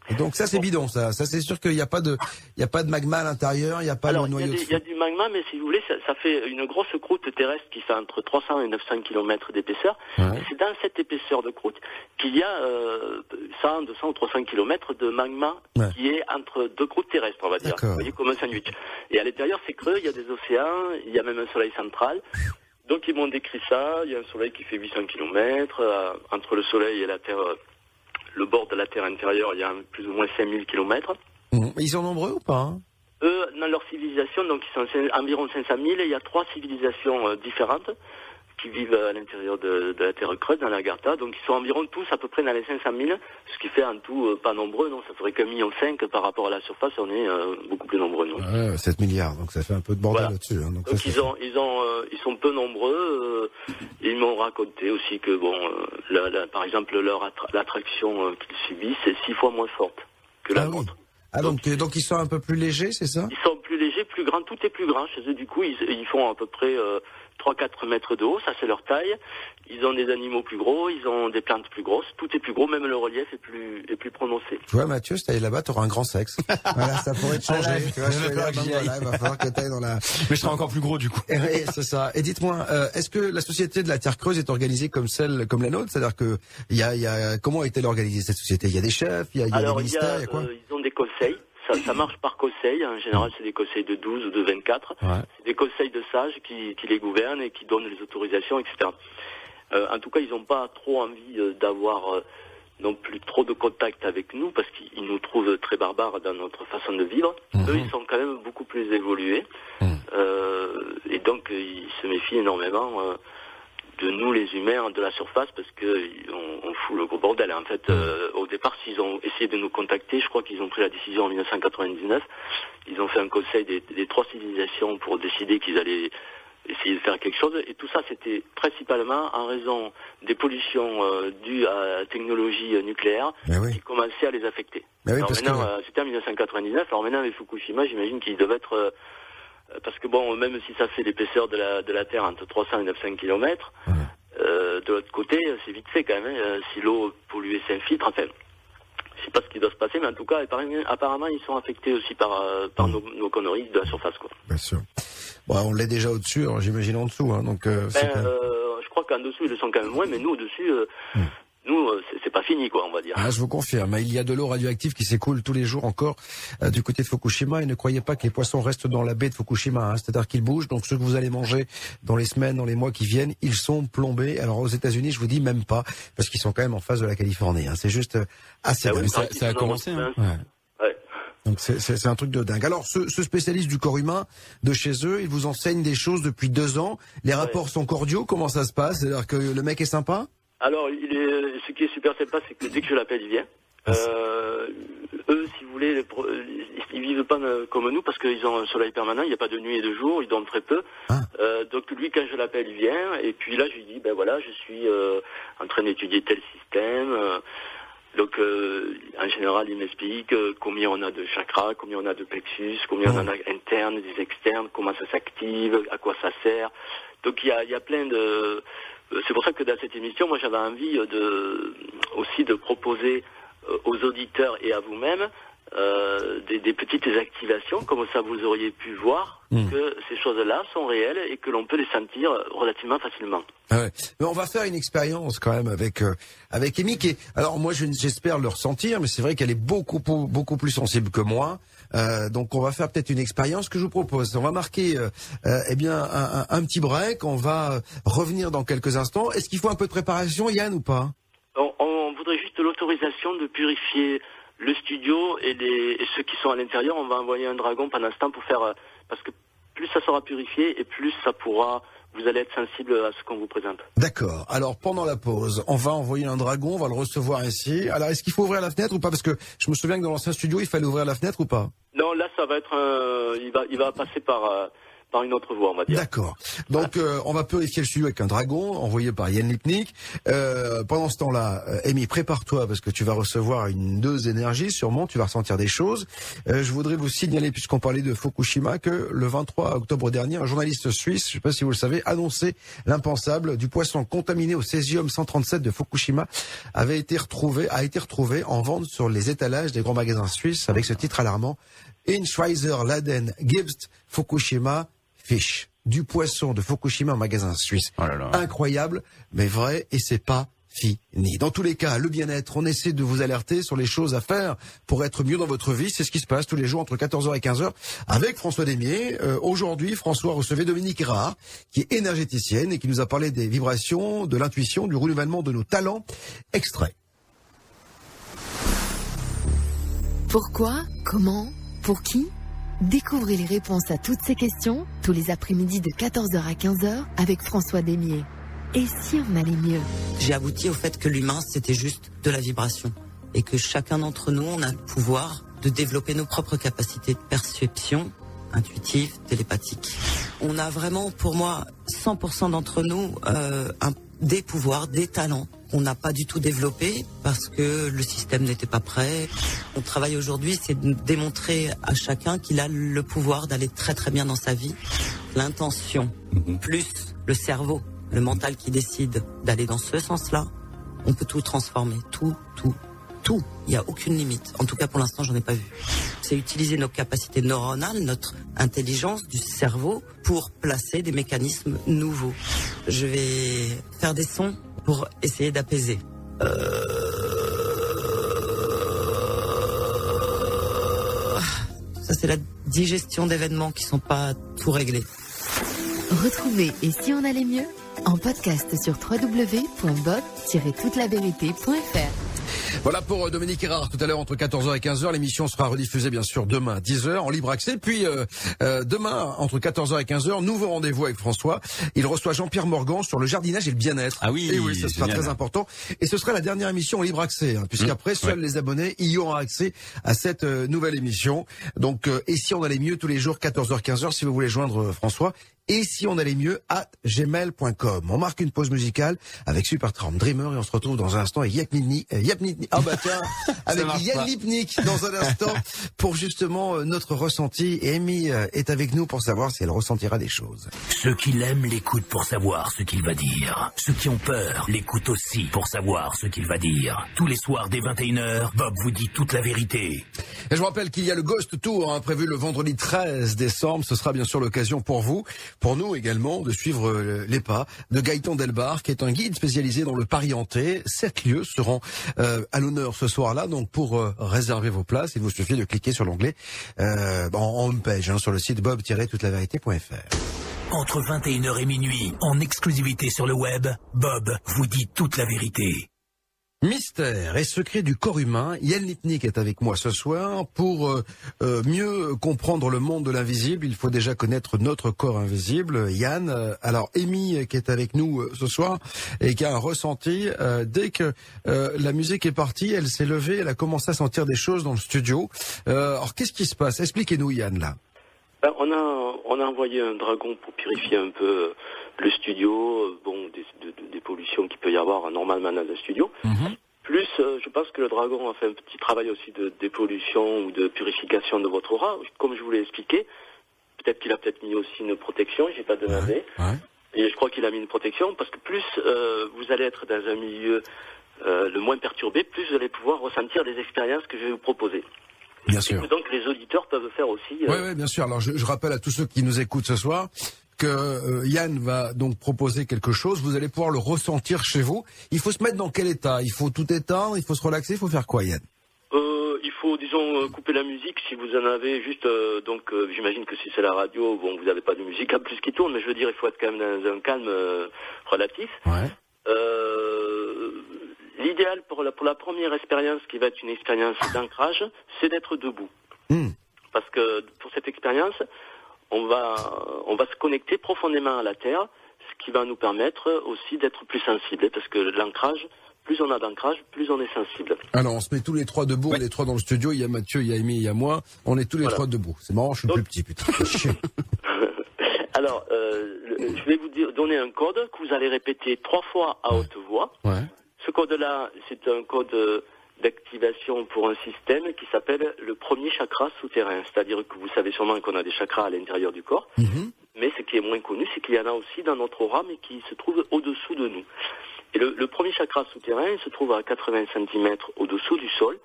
Et donc ça c'est bidon, ça. Ça c'est sûr qu'il n'y a pas de, il y a pas de magma à l'intérieur, il n'y a pas Alors, de il y, a noyau il y a du magma, mais si vous voulez, ça, ça fait une grosse croûte terrestre qui fait entre 300 et 900 kilomètres d'épaisseur. Ouais. C'est dans cette épaisseur de croûte qu'il y a euh, 100, 200 ou 300 kilomètres de magma Ouais. qui est entre deux croûtes terrestres, on va dire. D'accord. Vous voyez, comme un sandwich. Et à l'intérieur, c'est creux, il y a des océans, il y a même un soleil central. Donc ils m'ont décrit ça, il y a un soleil qui fait 800 kilomètres, euh, entre le soleil et la Terre, euh, le bord de la Terre intérieure, il y a plus ou moins 5000 kilomètres. Mhm. Ils sont nombreux ou pas hein Eux, dans leur civilisation, donc ils sont environ 500 000, et il y a trois civilisations euh, différentes qui vivent à l'intérieur de, de la Terre creuse, dans l'Agartha. Donc ils sont environ tous à peu près dans les 500 000, ce qui fait en tout euh, pas nombreux, non Ça ferait qu'un million cinq par rapport à la surface, on est euh, beaucoup plus nombreux, ouais, 7 milliards, donc ça fait un peu de bordel Voilà. là-dessus. hein, donc Donc ça, ils c'est- ont, ils ont, euh, ils sont peu nombreux. ils m'ont raconté aussi que bon, la- la- par exemple, leur attra- l'attraction qu'ils subissent est six fois moins forte que la Ah oui. nôtre. Ah donc, donc ils sont un peu plus légers, c'est ça? Ils sont plus légers, plus grands, tout est plus grand chez eux. Du coup, ils, ils font à peu près euh, 3-4 mètres de haut, ça c'est leur taille. Ils ont des animaux plus gros, ils ont des plantes plus grosses, tout est plus gros, même le relief est plus, est plus prononcé. Tu vois, Mathieu, si t'ailles là-bas, t'auras un grand sexe. voilà, ça pourrait te changer. Ah là, tu vois, je là, voilà, aille. il va falloir que t'ailles dans la... Mais je serai encore plus gros du coup. Eh oui, c'est ça. Et dites-moi, euh, est-ce que la société de la Terre Creuse est organisée comme celle, comme la nôtre? C'est-à-dire que il y a, il y a, comment est-elle organisée cette société? Il y a des chefs, il y a, il y a Alors, des il y ministères, il y a quoi? euh, ils ont des conseils. Ça, ça marche par conseil. En général, c'est des conseils de 12 ou de 24. Ouais. C'est des conseils de sages qui, qui les gouvernent et qui donnent les autorisations, etc. Euh, en tout cas, ils n'ont pas trop envie euh, d'avoir euh, non plus trop de contact avec nous parce qu'ils nous trouvent très barbares dans notre façon de vivre. Eux, ils sont quand même beaucoup plus évolués. Euh, et donc, ils se méfient énormément euh, de nous, les humains, de la surface, parce que ils- on, on fout le gros bordel. En fait, euh, au départ, s'ils ont essayé de nous contacter, je crois qu'ils ont pris la décision en 1999. Ils ont fait un conseil des, des trois civilisations pour décider qu'ils allaient essayer de faire quelque chose. Et tout ça, c'était principalement en raison des pollutions euh, dues à la technologie nucléaire Mais oui. qui commençaient à les affecter. Oui, euh, c'était en 1999. Alors maintenant, avec Fukushima, j'imagine qu'il devait être... parce que bon, même si ça fait l'épaisseur de la, de la Terre entre 300 et 900 kilomètres, euh, de l'autre côté, c'est vite fait quand même. hein. Si l'eau polluée s'infiltre, enfin, je sais pas ce qui doit se passer, mais en tout cas, apparemment, ils sont affectés aussi par, euh, par nos, nos conneries de la surface, quoi. Bien sûr. Bon, on l'est déjà au-dessus, alors j'imagine en dessous. Hein, donc, euh, Ben, euh, je crois qu'en dessous, ils le sont quand même moins, mais nous, au-dessus, euh, nous, euh, c'est- pas fini, quoi, on va dire. Ah, je vous confirme, il y a de l'eau radioactive qui s'écoule tous les jours encore euh, du côté de Fukushima et ne croyez pas que les poissons restent dans la baie de Fukushima, hein, c'est-à-dire qu'ils bougent, donc ceux que vous allez manger dans les semaines, dans les mois qui viennent, ils sont plombés. Alors aux États-Unis, je vous dis même pas, parce qu'ils sont quand même en face de la Californie. hein. C'est juste euh, assez Ah oui, ça, ça a commencé. hein. Ouais. Ouais. Donc c'est- c'est c'est un truc de dingue. Alors ce, ce spécialiste du corps humain de chez eux, il vous enseigne des choses depuis deux ans. Les rapports sont cordiaux. Comment ça se passe? C'est-à-dire que le mec est sympa? Alors, il est, ce qui est super sympa, c'est que dès que je l'appelle, il vient. Euh, eux, si vous voulez, ils vivent pas euh, comme nous parce qu'ils ont un soleil permanent, il n'y a pas de nuit et de jour, ils dorment très peu. Ah. Euh, donc lui, quand je l'appelle, il vient. Et puis là, je lui dis, ben voilà, je suis euh, en train d'étudier tel système. Euh, donc, euh, en général, il m'explique combien on a de chakras, combien on a de plexus, combien on en a internes, des externes, comment ça s'active, à quoi ça sert. Donc, il y a, il y a plein de... euh, C'est pour ça que dans cette émission, moi, j'avais envie de aussi de proposer euh, aux auditeurs et à vous-même euh, des, des petites activations, comme ça vous auriez pu voir Mm. que ces choses-là sont réelles et que l'on peut les sentir relativement facilement. Ah ouais. Mais on va faire une expérience quand même avec euh, avec Amy qui est- alors moi je- j'espère le ressentir mais c'est vrai qu'elle est beaucoup beaucoup plus sensible que moi Euh, donc on va faire peut-être une expérience que je vous propose. On va marquer euh, euh, eh bien un, petit break. On va euh, revenir dans quelques instants. Est-ce qu'il faut un peu de préparation Yann ou pas? On, on voudrait juste l'autorisation de purifier le studio et, les, et ceux qui sont à l'intérieur. On va envoyer un dragon pendant ce temps pour faire... Parce que plus ça sera purifié et plus ça pourra... Vous allez être sensible à ce qu'on vous présente. D'accord. Alors pendant la pause, on va envoyer un dragon, on va le recevoir ici. Alors est-ce qu'il faut ouvrir la fenêtre ou pas? Parce que je me souviens que dans l'ancien studio, il fallait ouvrir la fenêtre ou pas? Non, là, ça va être un... Il va, il va passer par, euh, par une autre voie, on va dire. D'accord. Donc euh, on va purifier le studio avec un dragon envoyé par Yann Lipnik. Euh, pendant ce temps-là, euh, Amy, prépare-toi parce que tu vas recevoir une dose d'énergie, sûrement, tu vas ressentir des choses. Euh, je voudrais vous signaler, puisqu'on parlait de Fukushima, que le 23 octobre dernier, un journaliste suisse, je ne sais pas si vous le savez, annonçait l'impensable du poisson contaminé au césium 137 de Fukushima avait été retrouvé, a été retrouvé en vente sur les étalages des grands magasins suisses avec ce titre alarmant. In Schweizer Laden Gibst Fukushima Fish. Du poisson de Fukushima en magasin suisse. Oh là là. Incroyable, mais vrai, et c'est pas fini. Dans tous les cas, le bien-être, on essaie de vous alerter sur les choses à faire pour être mieux dans votre vie. C'est ce qui se passe tous les jours entre 14h et 15h avec François Demier. Euh, Aujourd'hui, François recevait Dominique Rard, qui est énergéticienne et qui nous a parlé des vibrations, de l'intuition, du renouvellement de nos talents. Extrait. Pourquoi Comment Pour qui? Découvrez les réponses à toutes ces questions tous les après-midi de 14h à 15h avec François Demier. Et si on allait mieux? J'ai abouti au fait que l'humain, c'était juste de la vibration. Et que chacun d'entre nous, on a le pouvoir de développer nos propres capacités de perception intuitive, télépathique. On a vraiment, pour moi, 100% d'entre nous, euh, un- des pouvoirs, des talents qu'on n'a pas du tout développés parce que le système n'était pas prêt. Mon travail aujourd'hui, c'est de démontrer à chacun qu'il a le pouvoir d'aller très très bien dans sa vie. L'intention, plus le cerveau, le mental qui décide d'aller dans ce sens-là, on peut tout transformer, tout, tout, tout. Il n'y a aucune limite. En tout cas, pour l'instant, j'en ai pas vu. C'est utiliser nos capacités neuronales, notre intelligence du cerveau pour placer des mécanismes nouveaux. Je vais faire des sons pour essayer d'apaiser. Euh, Ça, c'est la digestion d'événements qui sont pas tout réglés. Retrouvez Et si on allait mieux en podcast sur www.bob-toutelavérité.fr. Voilà pour euh, Dominique Erard tout à l'heure entre 14h et 15h. L'émission sera rediffusée bien sûr demain à 10h en libre accès. Puis euh, euh, demain entre 14h et 15h, nouveau rendez-vous avec François. Il reçoit Jean-Pierre Morgan sur le jardinage et le bien-être. Ah oui, et oui, ce sera très important. Et ce sera la dernière émission en libre accès, hein, puisqu'après Mmh, seuls les abonnés y auront accès à cette euh, nouvelle émission. Donc, euh, et si on allait mieux tous les jours 14h 15h si vous voulez joindre François. Et si on allait mieux à gmail.com. On marque une pause musicale avec Supertramp Dreamer et on se retrouve dans un instant avec Yapnitni, euh, Yapnitni, ah bah tiens, avec Yann. Lipnik dans un instant pour justement euh, notre ressenti. Et Amy euh, est avec nous pour savoir si elle ressentira des choses. Ceux qui l'aiment l'écoutent pour savoir ce qu'il va dire. Ceux qui ont peur l'écoutent aussi pour savoir ce qu'il va dire. Tous les soirs dès 21h, Bob vous dit toute la vérité. Et je vous rappelle qu'il y a le Ghost Tour hein, prévu le vendredi 13 décembre. Ce sera bien sûr l'occasion pour vous, pour nous également, de suivre euh, les pas de Gaëtan Delbar, qui est un guide spécialisé dans le Paris-Hantais. Sept lieux seront euh, à l'honneur ce soir-là. Donc pour euh, réserver vos places, il vous suffit de cliquer sur l'onglet euh, en, homepage hein, sur le site bob-toutelavérité.fr. Entre 21h et minuit, en exclusivité sur le web, Bob vous dit toute la vérité. Mystère et secret du corps humain. Yann Lipnik est avec moi ce soir. Pour euh, euh, mieux comprendre le monde de l'invisible, il faut déjà connaître notre corps invisible. Yann, euh, alors Amy qui est avec nous ce soir et qui a un ressenti, dès que la musique est partie, elle s'est levée, elle a commencé à sentir des choses dans le studio. Alors qu'est-ce qui se passe? Expliquez-nous Yann là. Ben, on a on a envoyé un dragon pour purifier un peu le studio, euh, bon des, de- de- des pollutions qu'il peut y avoir normalement dans un studio. Plus, euh, je pense que le dragon a fait un petit travail aussi de dépollution ou de purification de votre aura, comme je vous l'ai expliqué. Peut-être qu'il a peut-être mis aussi une protection, j'ai pas demandé. Et je crois qu'il a mis une protection parce que plus euh, vous allez être dans un milieu euh, le moins perturbé, plus vous allez pouvoir ressentir des expériences que je vais vous proposer. Bien Et sûr. que donc les auditeurs peuvent faire aussi. euh, Oui, oui, bien sûr. Alors, je, je rappelle à tous ceux qui nous écoutent ce soir que euh, Yann va donc proposer quelque chose. Vous allez pouvoir le ressentir chez vous. Il faut se mettre dans quel état? Il faut tout éteindre? Il faut se relaxer? Il faut faire quoi, Yann? Euh, il faut, disons, euh, couper la musique si vous en avez juste. euh, donc, euh, j'imagine que si c'est la radio, bon, vous n'avez pas de musique en plus qui tourne, mais je veux dire, il faut être quand même dans un calme relatif. Ouais. L'idéal pour la, pour la première expérience, qui va être une expérience d'ancrage, c'est d'être debout. Hmm. Parce que pour cette expérience, on va, on va se connecter profondément à la Terre, ce qui va nous permettre aussi d'être plus sensible. Parce que l'ancrage, plus on a d'ancrage, plus on est sensible. Alors, on se met tous les trois debout. On est trois dans le studio. Il y a Mathieu, il y a Amy, il y a moi. On est tous les Voilà. trois debout. C'est marrant, je suis Donc- plus petit, putain. Alors, euh, je vais vous dire, donner un code que vous allez répéter trois fois à haute voix. Ouais. Ce code-là, c'est un code euh, d'activation pour un système qui s'appelle le premier chakra souterrain. C'est-à-dire que vous savez sûrement qu'on a des chakras à l'intérieur du corps, Mhm. mais ce qui est moins connu, c'est qu'il y en a aussi dans notre aura, mais qui se trouve au-dessous de nous. Et le, le premier chakra souterrain il se trouve à 80 cm au-dessous du sol,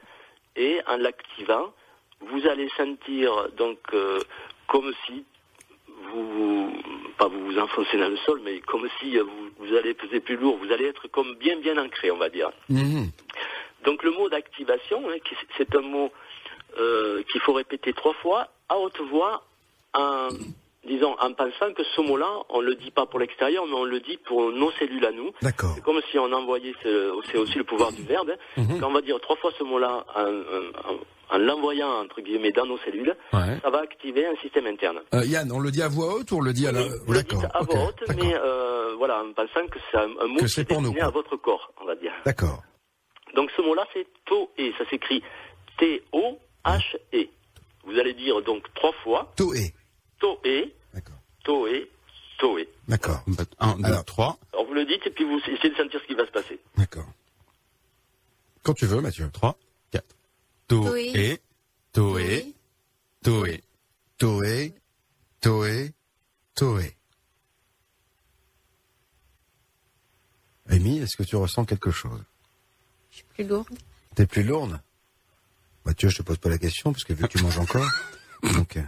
et en l'activant, vous allez sentir donc euh, comme si vous, pas vous vous enfoncez dans le sol, mais comme si vous, vous allez peser plus lourd, vous allez être comme bien bien ancré, on va dire. Mhm. Donc le mot d'activation, hein, c'est un mot euh, qu'il faut répéter trois fois à haute voix, en, disons en pensant que ce mot-là, on le dit pas pour l'extérieur, mais on le dit pour nos cellules à nous. D'accord. C'est comme si on envoyait, ce- c'est aussi le pouvoir du verbe. hein. Mhm. Quand on va dire trois fois ce mot-là en, en- en- en l'envoyant entre guillemets dans nos cellules, Ouais. ça va activer un système interne. Euh, Yann, on le dit à voix haute ou on le dit à la... Oui, D'accord. à voix haute, mais euh, voilà, en pensant que c'est un, un mot qui est destiné à votre corps, on va dire. D'accord. Donc ce mot-là, c'est Toé. Ça s'écrit T-O-H-E. Vous allez dire donc trois fois Toé. Toé, D'accord. Toé, Toé. D'accord. Bah, Un, deux, Alors. trois. Alors vous le dites et puis vous essayez de sentir ce qui va se passer. D'accord. Quand tu veux, Mathieu. 3, 4. Toé. Toé, Toé, Toé. Toé, Toé. Amy, est-ce que tu ressens quelque chose plus lourde. T'es plus lourde Mathieu, je te pose pas la question parce que vu que tu manges encore. Donc, euh,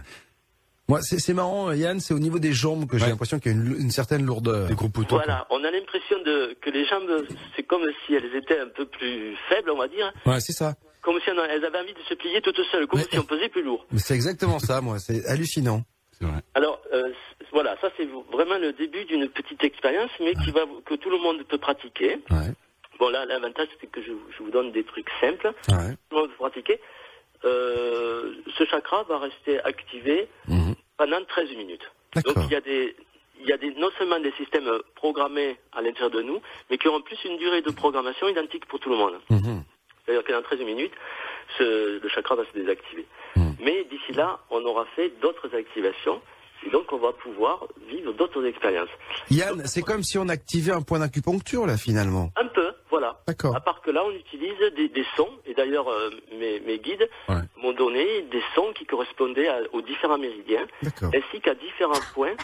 moi, c'est c'est marrant, Yann, c'est au niveau des jambes que j'ai Ouais. l'impression qu'il y a une, une certaine lourdeur. Des gros poutons. Voilà, on a l'impression de que les jambes, c'est comme si elles étaient un peu plus faibles, on va dire. Ouais, c'est ça. Comme si on- elles avaient envie de se plier toutes seules, comme si on pesait plus lourd. Mais c'est exactement ça, moi. C'est hallucinant. C'est vrai. Alors euh, voilà, ça c'est vraiment le début d'une petite expérience, mais qui va que tout le monde peut pratiquer. Ouais. Bon, là, l'avantage, c'est que je, je vous donne des trucs simples. Ouais. Pour pratiquer. Euh, ce chakra va rester activé Mhm. pendant 13 minutes. Donc il y a des il y a des, non seulement des systèmes programmés à l'intérieur de nous, mais qui ont en plus une durée de programmation identique pour tout le monde. Mhm. C'est-à-dire que dans 13 minutes, ce- le chakra va se désactiver. Mhm. Mais d'ici là, on aura fait d'autres activations, et donc on va pouvoir vivre d'autres expériences. Yann, c'est comme si on activait un point d'acupuncture là finalement. Un peu, voilà. D'accord. À part que là, on utilise des, des sons, et d'ailleurs, euh, mes, mes guides Ouais. m'ont donné des sons qui correspondaient à- aux différents méridiens, ainsi qu'à différents points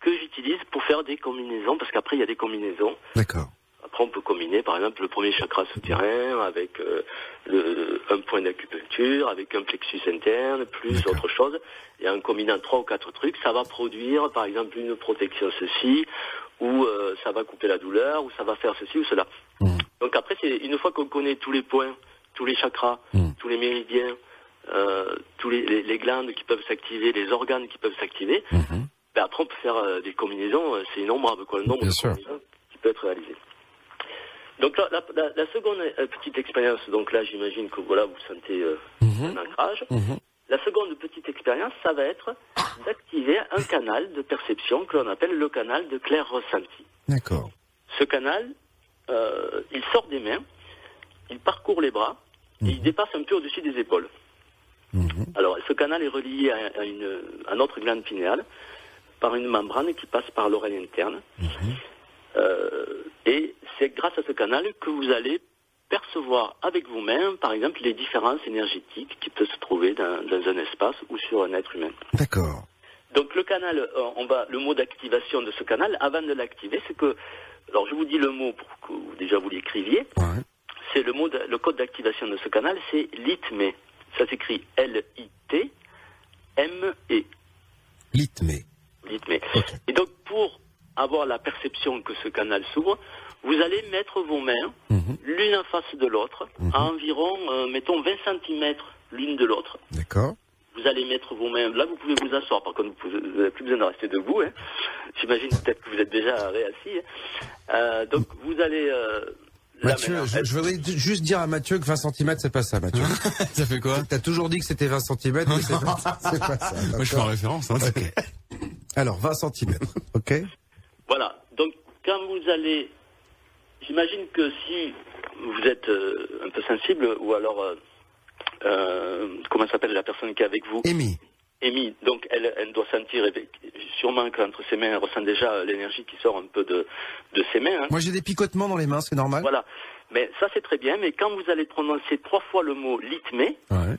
que j'utilise pour faire des combinaisons, parce qu'après, il y a des combinaisons. D'accord. Après, on peut combiner, par exemple, le premier chakra souterrain avec euh, le, un point d'acupuncture, avec un plexus interne, plus autre chose. Et en combinant trois ou quatre trucs, ça va produire, par exemple, une protection ceci, ou euh, ça va couper la douleur, ou ça va faire ceci ou cela. Mhm. Donc après, c'est une fois qu'on connaît tous les points, tous les chakras, Mhm. tous les méridiens, euh, tous les, les- les glandes qui peuvent s'activer, les organes qui peuvent s'activer, Mhm. ben après on peut faire euh, des combinaisons, euh, c'est innombrable quoi, le nombre Bien de sûr. combinaisons qui peut être réalisé. Donc la, la- la- la seconde euh, petite expérience, donc là j'imagine que voilà vous sentez euh, Mhm. un ancrage. Mhm. La seconde petite expérience, ça va être d'activer un canal de perception que l'on appelle le canal de clair ressenti. D'accord. Ce canal, euh, il sort des mains, il parcourt les bras et il dépasse un peu au-dessus des épaules. Mhm. Alors, ce canal est relié à, à une, à notre glande pinéale par une membrane qui passe par l'oreille interne. Euh, et c'est grâce à ce canal que vous allez percevoir avec vous-même, par exemple, les différences énergétiques qui peuvent se trouver dans, dans un espace ou sur un être humain. D'accord. Donc le canal, euh, on va, le mot d'activation de ce canal, avant de l'activer, c'est que, alors je vous dis le mot pour que vous, déjà vous l'écriviez, Ouais. c'est le mot, de- le code d'activation de ce canal, c'est LITME. Ça s'écrit L-I-T-M-E. LITME. Ok. Et donc pour avoir la perception que ce canal s'ouvre, vous allez mettre vos mains Mhm. l'une en face de l'autre, à environ, euh, mettons, 20 cm l'une de l'autre. D'accord. Vous allez mettre vos mains. Là, vous pouvez vous asseoir. Par contre, vous n'avez plus besoin de rester debout. Hein. J'imagine peut-être que vous êtes déjà réassis. hein. Euh, donc, vous allez. Euh, Mathieu, je, je voudrais juste dire à Mathieu que 20 cm, c'est pas ça, Mathieu. Ça fait quoi T'as toujours dit que c'était 20 cm, mais c'est pas, ça. Moi, je fais en référence. Hein. Ok. Alors, 20 cm. Ok. Voilà. Donc, quand vous allez. J'imagine que si vous êtes euh, un peu sensible, ou alors. euh, euh, comment s'appelle la personne qui est avec vous? Amy. Amy, donc elle, elle doit sentir sûrement qu'entre ses mains, elle ressent déjà euh, l'énergie qui sort un peu de, de ses mains. hein. Moi, j'ai des picotements dans les mains, c'est normal. Voilà. Mais ça, c'est très bien. Mais quand vous allez prononcer trois fois le mot litmé, Ouais.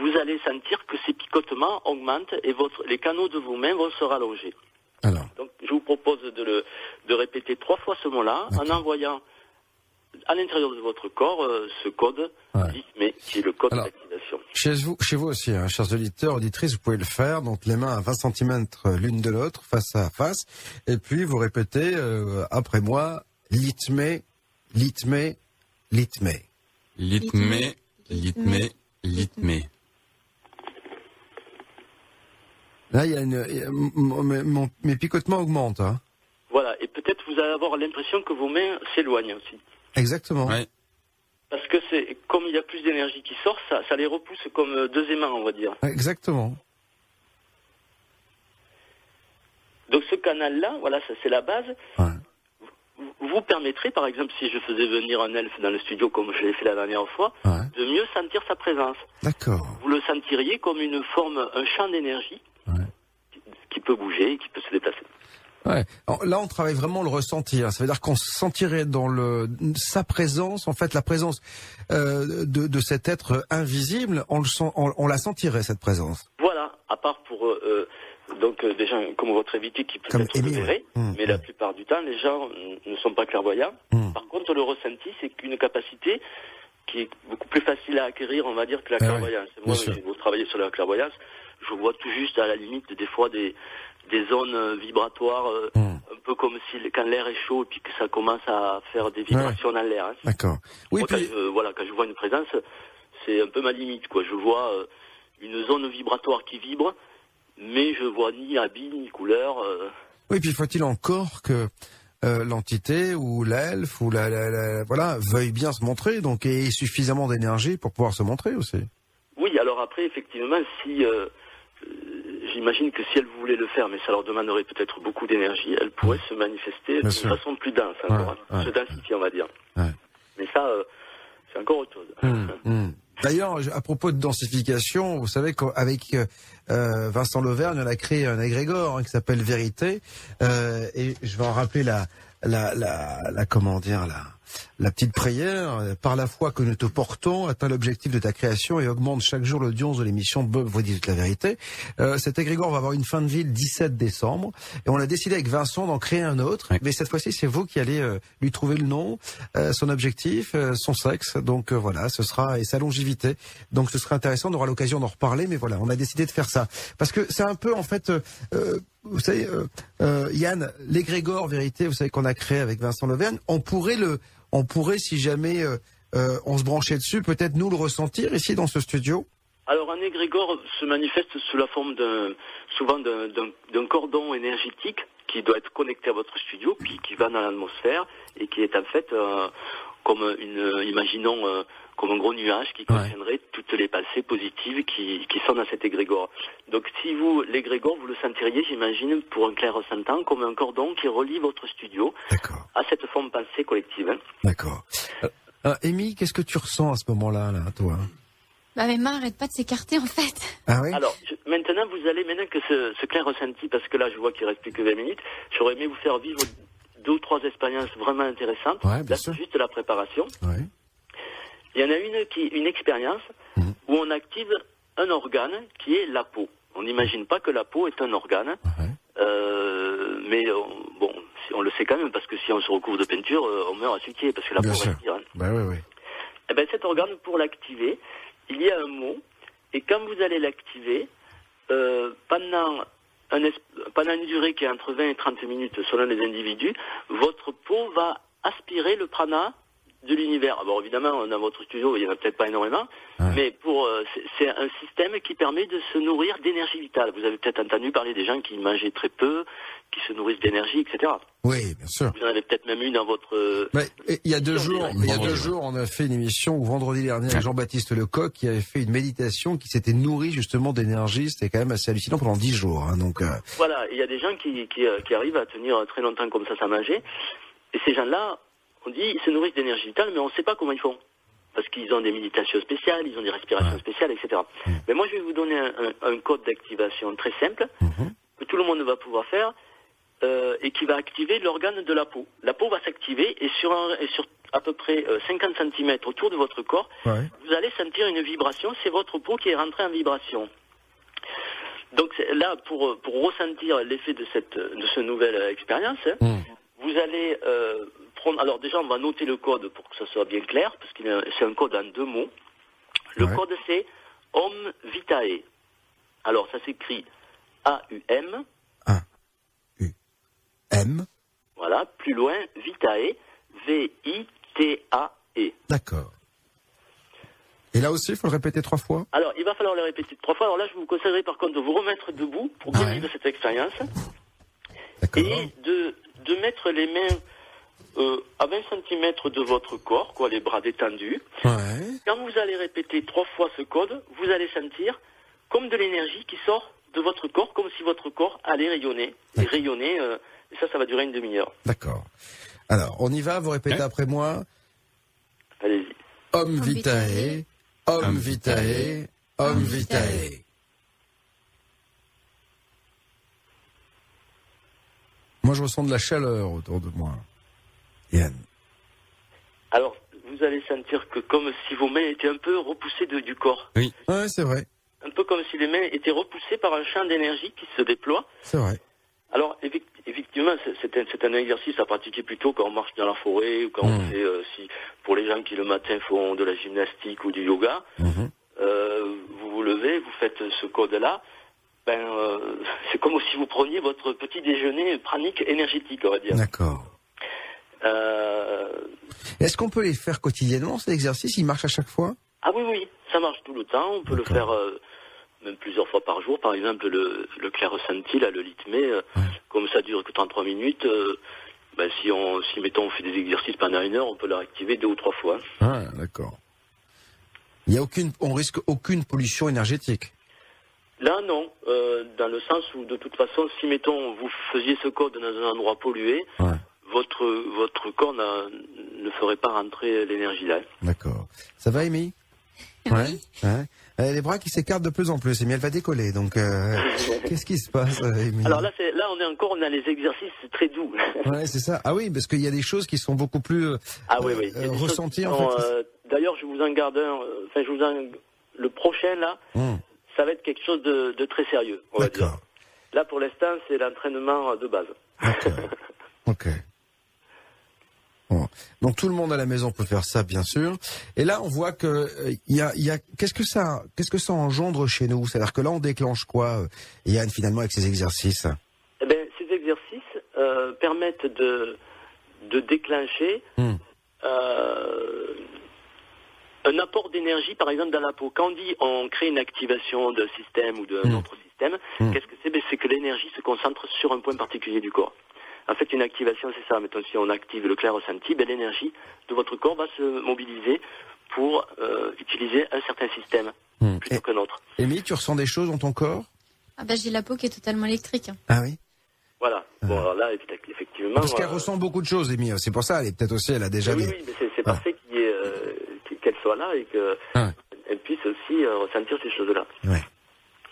vous allez sentir que ces picotements augmentent et votre, les canaux de vos mains vont se rallonger. Alors. Vous propose de, le, de répéter trois fois ce mot-là en envoyant à l'intérieur de votre corps euh, ce code Ouais. qui est le code d'activation. Chez vous, chez vous aussi, hein, chers auditeurs, auditrices, vous pouvez le faire. Donc les mains à 20 cm l'une de l'autre, face à face. Et puis vous répétez euh, après moi, litmé, litmé, litmé. Litmé, litmé, litmé. Là, il y a une, mon- mes picotements augmentent. Hein. Voilà. Et peut-être vous allez avoir l'impression que vos mains s'éloignent aussi. Exactement. Ouais. Parce que c'est comme il y a plus d'énergie qui sort, ça, ça les repousse comme euh, deux aimants, on va dire. Exactement. Donc ce canal-là, voilà, ça c'est la base. Ouais. Vous- permettrez, par exemple, si je faisais venir un elfe dans le studio comme je l'ai fait la dernière fois, Ouais. de mieux sentir sa présence. D'accord. Vous le sentiriez comme une forme, un champ d'énergie. Qui- peut bouger, qui peut se déplacer. Ouais. Alors, là, on travaille vraiment le ressentir. Ça veut dire qu'on sentirait dans le sa présence, en fait, la présence euh, de, de cet être invisible, on le sent, on, on la sentirait cette présence. Voilà, à part pour euh, euh, donc euh, des gens comme votre invité qui Émile, verrait, ouais. Mmh, mais la mmh. plupart du temps, les gens ne sont pas clairvoyants. Mmh. Par contre, le ressenti, c'est qu'une capacité qui est beaucoup plus facile à acquérir, on va dire, que la Ah ouais, clairvoyance. Moi, bien sûr. j'ai beau travailler sur la clairvoyance, je vois tout juste à la limite des fois des, des zones vibratoires, euh, Mmh. un peu comme si quand l'air est chaud et puis que ça commence à faire des vibrations dans l'air. hein. D'accord. Oui, Moi, quand, puis, je- euh, voilà, quand je vois une présence, c'est un peu ma limite. Quoi. Je vois euh, une zone vibratoire qui vibre, mais je vois ni habit ni couleur. oui, puis faut-il encore que l'entité ou l'elfe ou la, la, la, voilà veuille bien se montrer, donc et suffisamment d'énergie pour pouvoir se montrer aussi? Oui, alors après, effectivement, si j'imagine que si elle voulait le faire, mais ça leur demanderait peut-être beaucoup d'énergie, elle pourrait se manifester d'une façon plus dense, encore, se densifier, on va dire. Mais ça, euh, c'est encore autre chose. Hum, hum. D'ailleurs, à propos de densification, vous savez qu'avec euh, Vincent Lauvergne, on a créé un égrégore hein, qui s'appelle Vérité, euh, et je vais en rappeler la, la, la, la comment dire, la, la petite prière, euh, par la foi que nous te portons, atteint l'objectif de ta création et augmente chaque jour l'audience de l'émission Bob vous dites la vérité. Euh, cet égrégore va avoir une fin de vie le 17 décembre et on a décidé avec Vincent d'en créer un autre. Mais cette fois-ci, c'est vous qui allez euh, lui trouver le nom, euh, son objectif, son sexe. Donc voilà, ce sera et sa longévité. Donc ce sera intéressant. On aura l'occasion d'en reparler. Mais voilà, on a décidé de faire ça parce que c'est un peu en fait vous savez, euh, euh, Yann, l'égrégore vérité, vous savez qu'on a créé avec Vincent Levergne, on pourrait le, on pourrait, si jamais euh, on se branchait dessus, peut-être nous le ressentir ici dans ce studio. Alors un égrégore se manifeste sous la forme d'un, souvent d'un, cordon énergétique qui doit être connecté à votre studio, puis qui va dans l'atmosphère et qui est en fait comme une, imaginons comme un gros nuage qui contiendrait toutes les pensées positives qui, qui sont dans cet égrégore. Donc si vous, l'égrégore, vous le sentiriez, j'imagine, pour un clair ressentant, comme un cordon qui relie votre studio à cette forme pensée collective. Hein. D'accord. Euh, euh, Amy, qu'est-ce que tu ressens à ce moment-là, là, toi bah, mes mains n'arrêtent pas de s'écarter, en fait. Ah oui? Alors, maintenant, vous allez, maintenant que ce, ce clair ressenti, parce que là, je vois qu'il reste plus que 20 minutes, j'aurais aimé vous faire vivre deux ou trois expériences vraiment intéressantes. Ouais, bien là, sûr. juste la préparation. Ouais. Il y en a une qui une expérience Mhm. où on active un organe qui est la peau. On n'imagine pas que la peau est un organe, Ouais. euh, mais euh, bon, on le sait quand même parce que si on se recouvre de peinture, euh, on meurt asphyxié parce que la Bien peau sûr. respire. hein. Bah oui, oui. Eh ben, cet organe, pour l'activer, il y a un mot, et quand vous allez l'activer, euh, pendant, un pendant une durée qui est entre 20 et 30 minutes selon les individus, votre peau va aspirer le prana de l'univers. Alors évidemment, dans votre studio, il n'y en a peut-être pas énormément, Ouais. mais pour euh, c'est- un système qui permet de se nourrir d'énergie vitale. Vous avez peut-être entendu parler des gens qui mangeaient très peu, qui se nourrissent d'énergie, etc. Oui, bien sûr. Vous en avez peut-être même eu dans votre... euh, Mais, il y a deux jours, il y a deux jours, on a fait une émission où vendredi dernier avec Jean-Baptiste Lecoq qui avait fait une méditation qui s'était nourrie justement d'énergie. C'était quand même assez hallucinant pendant dix jours. Hein, donc, euh, Voilà, il y a des gens qui, qui, qui arrivent à tenir très longtemps comme ça sans manger. Et ces gens-là, on dit, ils se nourrissent d'énergie vitale, mais on ne sait pas comment ils font. Parce qu'ils ont des méditations spéciales, ils ont des respirations spéciales, etc. Mais moi, je vais vous donner un, un- un code d'activation très simple, que tout le monde va pouvoir faire, euh, et qui va activer l'organe de la peau. La peau va s'activer, et sur, un- et sur à peu près euh, 50 cm autour de votre corps, ouais. vous allez sentir une vibration, c'est votre peau qui est rentrée en vibration. Donc là, pour, pour ressentir l'effet de cette de nouvelle euh, expérience, Mm. vous allez euh, Alors déjà, on va noter le code pour que ça soit bien clair, parce que c'est un code en deux mots. Le Ouais. code c'est Om Vitae. Alors ça s'écrit A-U-M, M. voilà, plus loin Vitae, V-I-T-A-E. D'accord. Et là aussi, il faut le répéter trois fois. Alors, il va falloir le répéter trois fois. Alors là, je vous conseillerais par contre de vous remettre debout pour bien Ouais. vivre cette expérience et de, de mettre les mains euh, à 20 cm de votre corps, quoi, les bras détendus. Ouais. Quand vous allez répéter trois fois ce code, vous allez sentir comme de l'énergie qui sort de votre corps, comme si votre corps allait rayonner. Et rayonner, euh, et ça, ça va durer une demi-heure. D'accord. Alors, on y va. Vous répétez après moi. Allez-y. Homme Om vitae, homme Om vitae, homme vitae. Moi, je ressens de la chaleur autour de moi. Yann. Alors, vous allez sentir que comme si vos mains étaient un peu repoussées de- du corps. Ouais, c'est vrai. Un peu comme si les mains étaient repoussées par un champ d'énergie qui se déploie. C'est vrai. Alors, effect- effectivement, c'est- un, exercice à pratiquer plutôt quand on marche dans la forêt ou quand on Mm. fait, euh, si, pour les gens qui le matin font de la gymnastique ou du yoga, Mhm. euh, vous vous levez, vous faites ce code-là, ben, euh, c'est comme si vous preniez votre petit déjeuner pranique énergétique, on va dire. D'accord. Euh, Est-ce qu'on peut les faire quotidiennement, cet exercice Il marche à chaque fois? Ah oui, oui, ça marche tout le temps, on peut le faire euh, même plusieurs fois par jour, par exemple le, le clair ressenti, là, le litmé, euh, Ouais. comme ça dure que 33 minutes, ben, si on, si mettons on fait des exercices pendant une heure, on peut le réactiver deux ou trois fois. Ah, d'accord. Il y a aucune, on risque aucune pollution énergétique? Là, non, euh, dans le sens où, de toute façon, si, mettons, vous faisiez ce code dans un endroit pollué, Ouais. Votre, votre corps ne ferait pas rentrer l'énergie là. D'accord. Ça va, Amy? Ouais. ouais. Euh, les bras qui s'écartent de plus en plus. Amy, elle va décoller. Donc, euh, qu'est-ce qui se passe, euh, Amy? Alors là, c'est, là, on est encore dans les exercices très doux. Ouais, c'est ça. Ah oui, parce qu'il y a des choses qui sont beaucoup plus euh, Ah oui, oui. euh, ressenties, en fait. euh, D'ailleurs, je vous en garde un. euh, Enfin, je vous en... Le prochain, là, Hum, ça va être quelque chose de, de très sérieux, on va dire. D'accord. Là, pour l'instant, c'est l'entraînement de base. D'accord. ok. Donc tout le monde à la maison peut faire ça, bien sûr. Et là, on voit que euh, il y a, il y a qu'est-ce que ça, qu'est-ce que ça engendre chez nous? C'est-à-dire que là, on déclenche quoi, euh, Yann, finalement, avec ces exercices? Eh ben, ces exercices euh, permettent de, de déclencher Hum. euh, un apport d'énergie, par exemple, dans la peau. Quand on dit on crée une activation d'un système ou d'un Mm. autre système, Mm. qu'est-ce que c'est? Ben, C'est que l'énergie se concentre sur un point particulier du corps. En fait, une activation, c'est ça. Mettons, si on active le clair ressenti, ben, l'énergie de votre corps va se mobiliser pour euh, utiliser un certain système Hum. plutôt qu'un autre. Amy, tu ressens des choses dans ton corps? Ah bah j'ai la peau qui est totalement électrique. Ah oui? Voilà. Bon, alors là, effectivement... Parce qu'elle euh, ressent beaucoup de choses, Amy. C'est pour ça, elle est peut-être aussi, elle a déjà oui, des. oui, mais c'est, c'est parfait euh, qu'elle soit là et qu'elle Ouais. puisse aussi euh, ressentir ces choses-là. Ouais.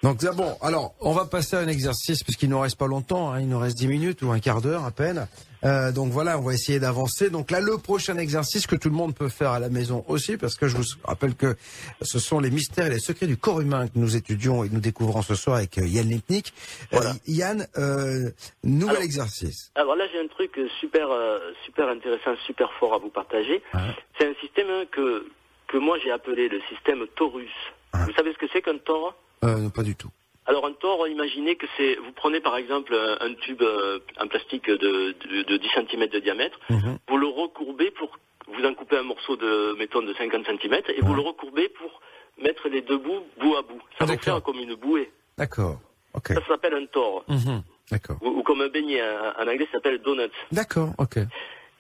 Donc là, bon, alors on va passer à un exercice puisqu'il nous reste pas longtemps, hein, il nous reste 10 minutes ou un quart d'heure à peine. Euh, donc voilà, on va essayer d'avancer. Donc là, le prochain exercice que tout le monde peut faire à la maison aussi, parce que je vous rappelle que ce sont les mystères et les secrets du corps humain que nous étudions et que nous découvrons ce soir avec euh, Yann Lipnik. Euh. Yann, euh, nouvel Alors- exercice. Alors là, j'ai un truc super, euh, super intéressant, super fort à vous partager. Ouais. C'est un système que, que moi j'ai appelé le système Taurus. Ouais. Vous savez ce que c'est qu'un tore Euh, pas du tout. Alors un tore, imaginez que c'est, vous prenez par exemple un tube euh, en plastique de, de, de 10 cm de diamètre, Mhm. vous le recourbez pour, vous en coupez un morceau de, mettons, de 50 cm, et vous le recourbez pour mettre les deux bouts bout à bout. Ça Ah, va faire comme une bouée. D'accord. Ça, ça s'appelle un tore. Mhm. D'accord. Ou, ou comme un beignet, en, anglais ça s'appelle donut. D'accord. Ok.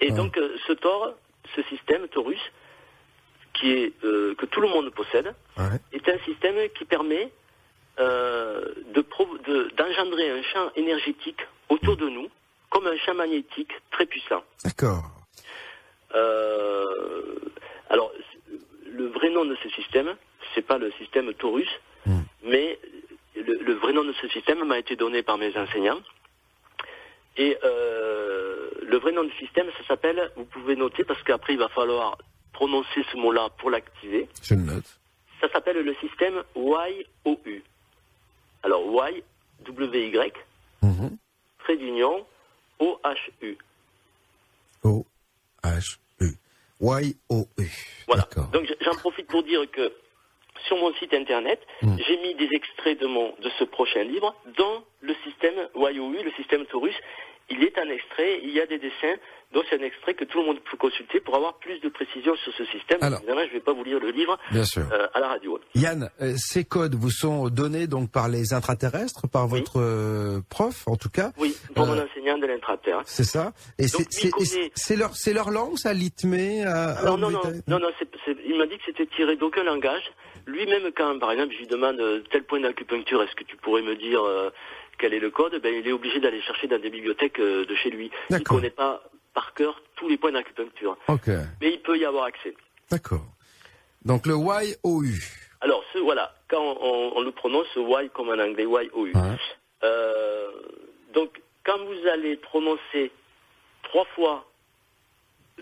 Et Ouais. donc euh, ce tore, ce système torus, qui est euh, que tout le monde possède, Ouais. est un système qui permet euh, de pro- de- d'engendrer un champ énergétique autour de nous, comme un champ magnétique très puissant. D'accord. Euh, alors, le vrai nom de ce système, c'est pas le système Taurus, Mm. mais le, le vrai nom de ce système m'a été donné par mes enseignants. Et euh, le vrai nom du système, ça s'appelle, vous pouvez noter parce qu'après il va falloir prononcer ce mot-là pour l'activer. Je le note. Ça s'appelle le système YOU. Alors Y, W-Y, Mhm. trait d'union, O-H-U. O H U. Y O U. Voilà. Donc j'en profite pour dire que sur mon site internet, Mm. j'ai mis des extraits de mon de ce prochain livre dans le système YOU, le système Taurus. Il est un extrait, il y a des dessins, donc c'est un extrait que tout le monde peut consulter pour avoir plus de précision sur ce système. Alors. Évidemment, je ne vais pas vous lire le livre Bien sûr. euh, à la radio. Yann, euh, ces codes vous sont donnés donc par les intraterrestres, par Oui. votre euh, prof en tout cas, Oui, pour mon enseignant de l'intraterre. c'est ça Et c'est- leur leur langue ça, litmé non, non, non, non, c'est- il m'a dit que c'était tiré d'aucun langage. Lui-même, quand, par exemple, je lui demande tel point d'acupuncture, est-ce que tu pourrais me dire quel est le code Ben, il est obligé d'aller chercher dans des bibliothèques euh, de chez lui. Il D'accord. connaît pas par cœur tous les points d'acupuncture, Ok, mais il peut y avoir accès. d'accord. Donc le Y O U. Alors, ce, voilà, quand on, on le prononce, Y comme en anglais, Y-O-U. Euh, donc, quand vous allez prononcer trois fois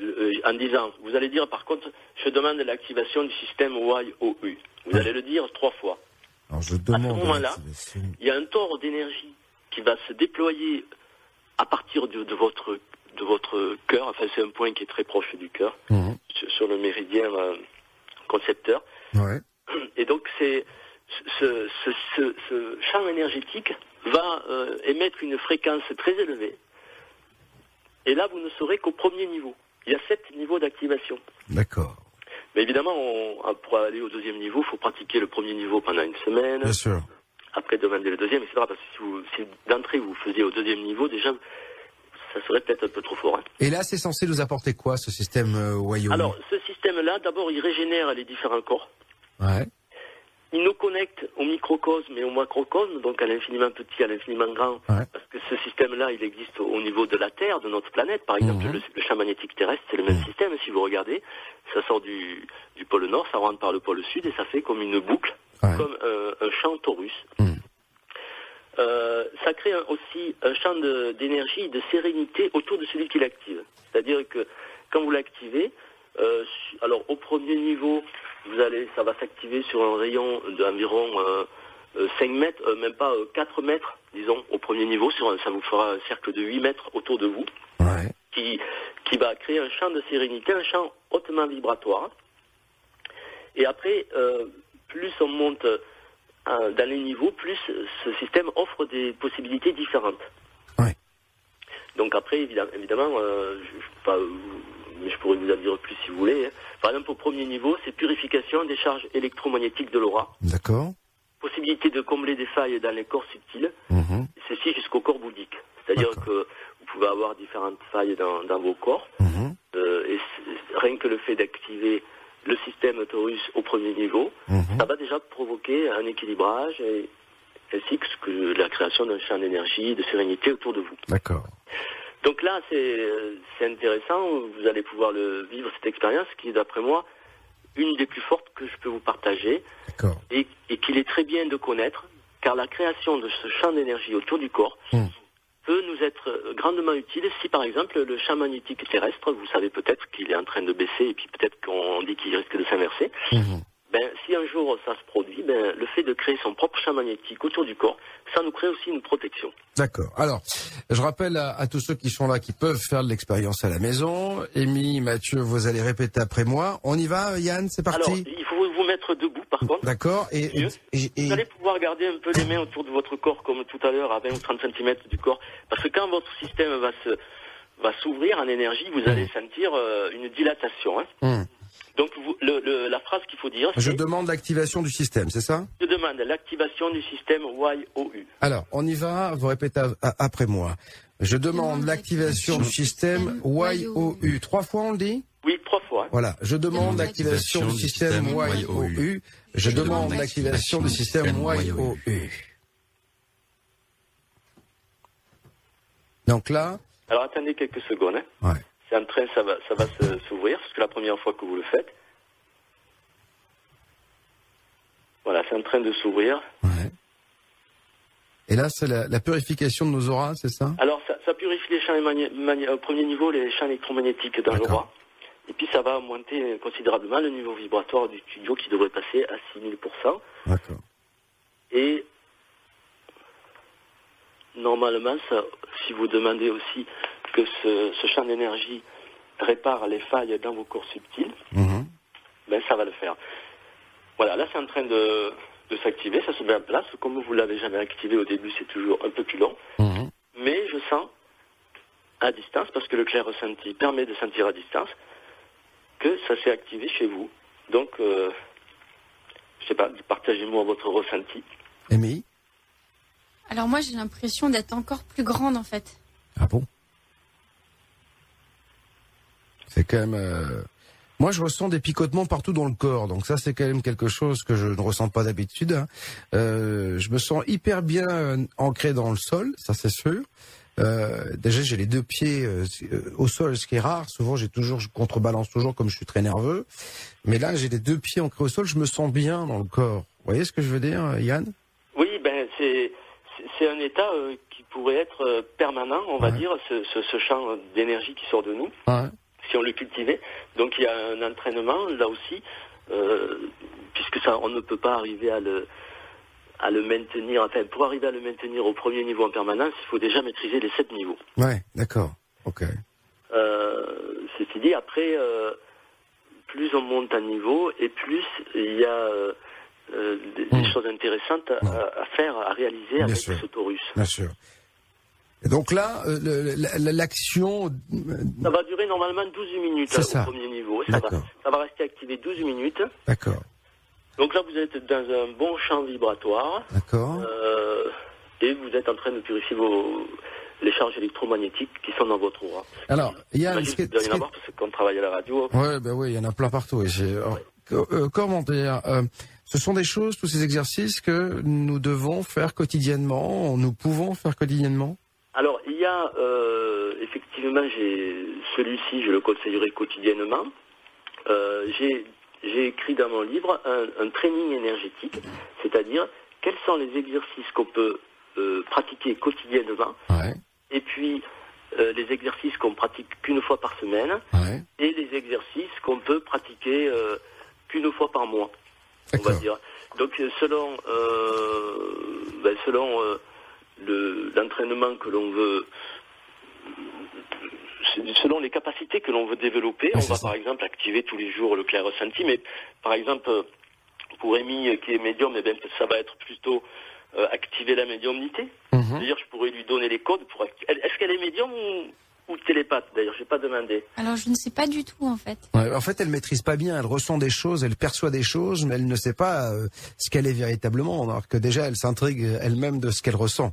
euh, en disant, vous allez dire par contre, je demande l'activation du système Y-O-U. Vous allez le dire trois fois. Alors je demande. moment-là. Il y a un tort d'énergie qui va se déployer à partir de, de votre de votre cœur. Enfin, c'est un point qui est très proche du cœur, Mhm. sur, sur le méridien euh, concepteur. Ouais. Et donc, c'est ce, ce, ce, ce champ énergétique va euh, émettre une fréquence très élevée. Et là, vous ne serez qu'au premier niveau. Il y a sept niveaux d'activation. D'accord. Mais évidemment, on, pour aller au deuxième niveau, il faut pratiquer le premier niveau pendant une semaine. Bien sûr. Après, demander le deuxième, etc. Parce que si, vous- si d'entrée vous faisiez au deuxième niveau, déjà, ça serait peut-être un peu trop fort. hein. Et là, c'est censé nous apporter quoi, ce système euh, Wayo? Alors, ce système-là, d'abord, il régénère les différents corps. Ouais. Il nous connecte au microcosme et au macrocosme, donc à l'infiniment petit, à l'infiniment grand, Ouais. parce que ce système-là, il existe au au niveau de la Terre, de notre planète. Par exemple, Mhm. le, le champ magnétique terrestre, c'est le même système. Si vous regardez, ça sort du, du pôle Nord, ça rentre par le pôle Sud et ça fait comme une boucle, Ouais. comme un, un champ torus. Mhm. Euh, ça crée un- aussi un champ d'énergie de sérénité autour de celui qui l'active. C'est-à-dire que quand vous l'activez, euh, alors au premier niveau, vous allez, ça va s'activer sur un rayon d'environ euh, euh, 5 mètres, euh, même pas euh, 4 mètres, disons, au premier niveau, sur ça vous fera un cercle de 8 mètres autour de vous, Ouais. qui, qui va créer un champ de sérénité, un champ hautement vibratoire. Et après, euh, plus on monte euh, dans les niveaux, plus ce système offre des possibilités différentes. Ouais. Donc après, évidemment, euh, je, je peux pas, euh, mais je pourrais vous en dire plus si vous voulez. hein. Par exemple, au premier niveau, c'est purification des charges électromagnétiques de l'aura, D'accord. possibilité de combler des failles dans les corps subtils, Mhm. ceci jusqu'au corps bouddhique. C'est-à-dire que vous pouvez avoir différentes failles dans, dans vos corps, Mhm. euh, et rien que le fait d'activer le système Taurus au premier niveau, Mhm. ça va déjà provoquer un équilibrage et, ainsi que la création d'un champ d'énergie, de sérénité autour de vous. D'accord. Donc là, c'est c'est intéressant, vous allez pouvoir le vivre cette expérience qui est d'après moi une des plus fortes que je peux vous partager et, et qu'il est très bien de connaître, car la création de ce champ d'énergie autour du corps Hmm. peut nous être grandement utile si par exemple le champ magnétique terrestre, vous savez peut-être qu'il est en train de baisser et puis peut-être qu'on dit qu'il risque de s'inverser. Mhm. Ben, si un jour ça se produit, ben, le fait de créer son propre champ magnétique autour du corps, ça nous crée aussi une protection. D'accord. Alors, je rappelle à, à tous ceux qui sont là, qui peuvent faire de l'expérience à la maison. Amy, Mathieu, vous allez répéter après moi. On y va, Yann, c'est Alors, parti il faut vous mettre debout par contre. D'accord. Et, et, et- Vous allez pouvoir garder un peu les mains autour de votre corps comme tout à l'heure à 20 ou 30 cm du corps. Parce que quand votre système va se va s'ouvrir en énergie, vous allez sentir euh, une dilatation. hein. Hmm. Donc vous- le- le- la phrase qu'il faut dire, je demande l'activation du système, c'est ça je demande l'activation du système YOU. Alors, on y va. Vous répétez après moi. Je demande l'activation du système YOU. Trois fois, on le dit Oui, trois fois. Voilà. Je demande demande l'activation du système YOU. Je demande l'activation du système YOU. Donc là, Alors attendez quelques secondes. hein. ouais. C'est en train, ça va, ça va s'ouvrir, parce que la première fois que vous le faites. Voilà, c'est en train de s'ouvrir. ouais. Et là, c'est la, la purification de nos auras, c'est ça? Alors, ça, ça purifie les champs au premier niveau, les champs électromagnétiques dans roi. Et puis, ça va monter considérablement le niveau vibratoire du studio qui devrait passer à 6000%. D'accord. Et normalement, ça, si vous demandez aussi que ce, ce champ d'énergie répare les failles dans vos corps subtils, Mhm. ben ça va le faire. Voilà, là c'est en train de, de s'activer, ça se met en place. Comme vous l'avez jamais activé au début, c'est toujours un peu plus long. Mhm. Mais je sens à distance, parce que le clair ressenti permet de sentir à distance, que ça s'est activé chez vous. Donc, euh, je sais pas, partagez-moi votre ressenti. Amy Alors moi, j'ai l'impression d'être encore plus grande en fait. Ah bon? C'est quand même... euh, Moi, je ressens des picotements partout dans le corps, donc ça, c'est quand même quelque chose que je ne ressens pas d'habitude. hein. Euh, je me sens hyper bien euh, ancré dans le sol, ça c'est sûr. Euh, déjà, j'ai les deux pieds euh, au sol, ce qui est rare. Souvent, j'ai toujours, je contrebalance toujours comme je suis très nerveux. Mais là, j'ai les deux pieds ancrés au sol, je me sens bien dans le corps. Vous voyez ce que je veux dire, Yann? Oui, ben c'est c'est- un état euh, qui pourrait être permanent, on va dire, ce, ce, ce champ d'énergie qui sort de nous, Ouais. Si on le cultivait. Donc il y a un entraînement là aussi, euh, puisque ça, on ne peut pas arriver à le à le maintenir. Enfin, pour arriver à le maintenir au premier niveau en permanence, il faut déjà maîtriser les sept niveaux. Ouais, d'accord. Ok. Euh, ceci dit, après, euh, plus on monte en niveau et plus il y a euh, des, des Mm. choses intéressantes à, à faire, à réaliser Bien avec sûr. ce taurus. Bien sûr. Et donc là, euh, l'action, euh, Ça va durer normalement 12 minutes hein, ça. au premier niveau. Ça va, D'accord. ça va rester activé 12 minutes. d'accord, Donc là, vous êtes dans un bon champ vibratoire d'accord, euh, et vous êtes en train de purifier vos, les charges électromagnétiques qui sont dans votre aura. Alors, Yann, J'imagine ce qui est- qu'il doit y ce en avoir parce que quand on travaille à la radio, Ouais, ben oui, il y en a plein partout. Alors, co- euh, comment dire Ce sont des choses, tous ces exercices que nous devons faire quotidiennement, nous pouvons faire quotidiennement? Il y a euh, effectivement, celui-ci, je le conseillerais quotidiennement. Euh, j'ai écrit dans mon livre un, un training énergétique, c'est-à-dire quels sont les exercices qu'on peut euh, pratiquer quotidiennement, Ouais, et puis les exercices qu'on pratique qu'une fois par semaine, ouais, et les exercices qu'on peut pratiquer qu'une fois par mois, on va dire. Donc selon ben, selon euh, le- l'entraînement que l'on veut, selon les capacités que l'on veut développer, on va ça. par exemple activer tous les jours le clair ressenti, mais par exemple euh, pour Amy euh, qui est médium, eh bien, ça va être plutôt euh, activer la médiumnité. Mhm. C'est-à-dire je pourrais lui donner les codes pour Est-ce qu'elle est médium ou, ou télépathe D'ailleurs, j'ai pas demandé. Alors je ne sais pas du tout en fait. Ouais, en fait, elle maîtrise pas bien. Elle ressent des choses, elle perçoit des choses, mais elle ne sait pas euh, ce qu'elle est véritablement. Alors que déjà, elle s'intrigue elle-même de ce qu'elle ressent.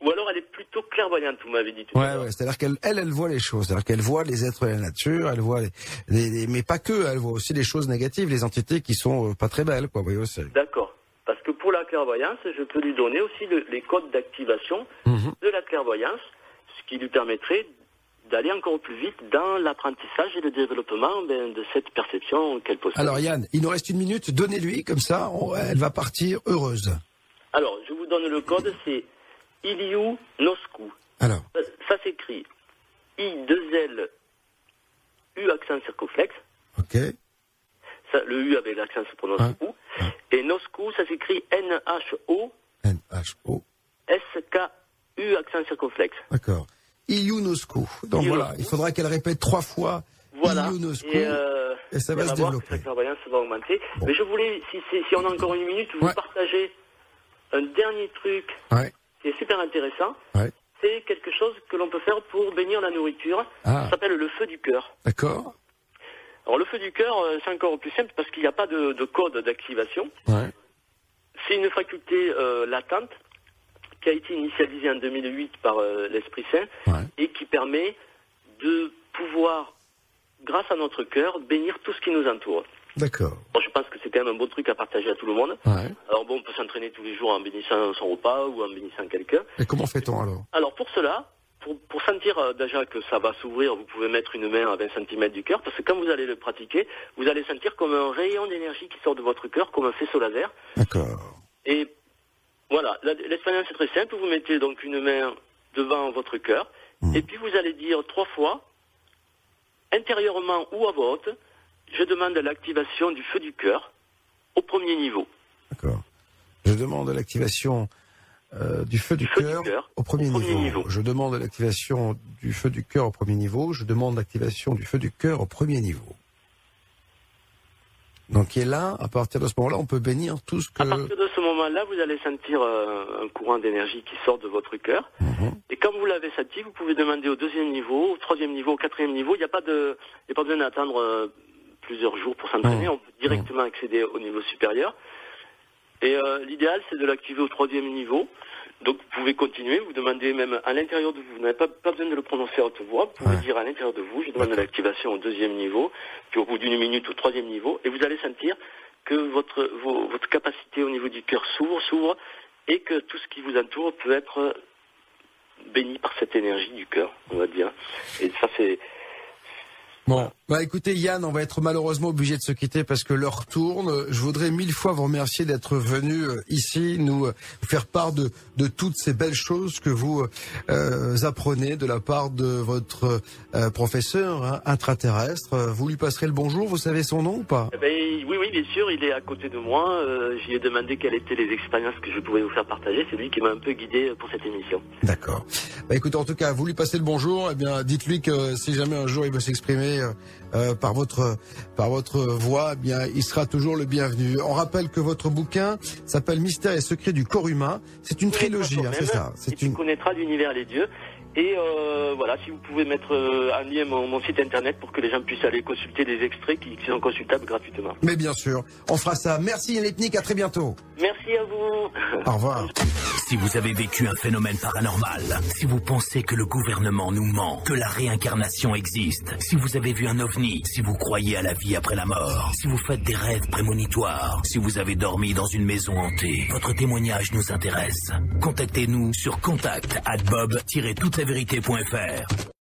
Ou alors elle est plutôt clairvoyante, vous m'avez dit tout à Ouais. C'est-à-dire qu'elle, elle, elle voit les choses. C'est-à-dire qu'elle voit les êtres de la nature, elle voit les, les- les- mais pas que. Elle voit aussi les choses négatives, les entités qui sont euh, pas très belles, quoi. Vous voyez aussi. D'accord. Parce que pour la clairvoyance, je peux lui donner aussi le- les codes d'activation Mhm. de la clairvoyance, ce qui lui permettrait d'aller encore plus vite dans l'apprentissage et le développement ben, de cette perception qu'elle possède. Alors Yann, il nous reste une minute. Donnez-lui comme ça, on- elle va partir heureuse. Alors, je vous donne le code, c'est Iliu Noscu. Alors, Ça, ça s'écrit I2L U accent circonflexe. ok. Ça, le U avec l'accent se prononce Ouais. OU. Et Noscu, ça s'écrit N-H-O N H O. S-K-U accent circonflexe. D'accord. Ionoscu. Donc Ionoscu. voilà, il faudra qu'elle répète trois fois Voilà. Et, euh, et ça va se développer. sa clairvoyance va augmenter. Bon. Mais je voulais, si, on a encore une minute, vous Ouais. partager un dernier truc Ouais. Qui est super intéressant. Ouais. C'est quelque chose que l'on peut faire pour bénir la nourriture. Ah. Ça s'appelle le feu du cœur. D'accord. Alors le feu du cœur, euh, c'est encore plus simple parce qu'il n'y a pas de, de code d'activation. Ouais. C'est une faculté euh, latente qui a été initialisée en 2008 par euh, l'Esprit Saint Ouais. et qui permet de pouvoir, grâce à notre cœur, bénir tout ce qui nous entoure. D'accord. Bon, je pense que c'est quand même un bon truc à partager à tout le monde. Ouais. Alors bon, on peut s'entraîner tous les jours en bénissant son repas ou en bénissant quelqu'un. Et comment fait-on alors? Alors pour cela, pour, pour sentir euh, déjà que ça va s'ouvrir, vous pouvez mettre une main à 20 cm du cœur, parce que quand vous allez le pratiquer, vous allez sentir comme un rayon d'énergie qui sort de votre cœur, comme un faisceau laser. D'accord. Et voilà, l'expérience est très simple. Vous mettez donc une main devant votre cœur, Mhm. et puis vous allez dire trois fois, intérieurement ou à voix haute, je demande l'activation du feu du cœur au premier niveau. D'accord. Je demande l'activation euh, du feu du Feu du cœur au premier, au premier niveau. Je demande l'activation du feu du cœur au premier niveau. Je demande l'activation du feu du cœur au premier niveau. Donc, et là, à partir de ce moment-là, on peut bénir tout ce que. À partir de ce moment-là, vous allez sentir euh, un courant d'énergie qui sort de votre cœur. Mhm. Et quand vous l'avez senti, vous pouvez demander au deuxième niveau, au troisième niveau, au quatrième niveau. Il n'y a pas de, il n'y a pas besoin d'attendre euh, plusieurs jours pour s'entraîner. On peut directement accéder au niveau supérieur. Et euh, l'idéal, c'est de l'activer au troisième niveau. Donc vous pouvez continuer, vous demandez même à l'intérieur de vous, vous n'avez pas, pas besoin de le prononcer à haute voix, vous pouvez Ouais. dire à l'intérieur de vous, je demande l'activation au deuxième niveau, puis au bout d'une minute au troisième niveau, et vous allez sentir que votre, vos- votre capacité au niveau du cœur s'ouvre, s'ouvre, et que tout ce qui vous entoure peut être béni par cette énergie du cœur, on va dire. Et ça, c'est... Bon, bah écoutez Yann, on va être malheureusement obligé de se quitter parce que l'heure tourne. Je voudrais mille fois vous remercier d'être venu euh, ici nous euh, faire part de, de toutes ces belles choses que vous euh, apprenez de la part de votre euh, professeur hein, intraterrestre. Euh, Vous lui passerez le bonjour, vous savez son nom ou pas? Eh ben, oui, oui, bien sûr, il est à côté de moi. Euh, J'y ai demandé quelles étaient les expériences que je pouvais vous faire partager. C'est lui qui m'a un peu guidé pour cette émission. D'accord. Bah écoutez, en tout cas, vous lui passez le bonjour. Eh bien, dites-lui que si jamais un jour il veut s'exprimer euh, par votre par votre voix, eh bien, il sera toujours le bienvenu. On rappelle que votre bouquin s'appelle Mystère et secrets du corps humain. C'est une trilogie, hein, c'est ça. Et C'est tu une. connaîtras l'univers les dieux. Et euh, voilà, si vous pouvez mettre euh, en lien mon, mon site internet pour que les gens puissent aller consulter des extraits qui, qui sont consultables gratuitement. Mais bien sûr, on fera ça. Merci Ethnique, à très bientôt. Merci à vous. Au revoir. Si vous avez vécu un phénomène paranormal, si vous pensez que le gouvernement nous ment, que la réincarnation existe, si vous avez vu un ovni, si vous croyez à la vie après la mort, si vous faites des rêves prémonitoires, si vous avez dormi dans une maison hantée, votre témoignage nous intéresse. Contactez-nous sur contact at bob-toutelavérité.fr.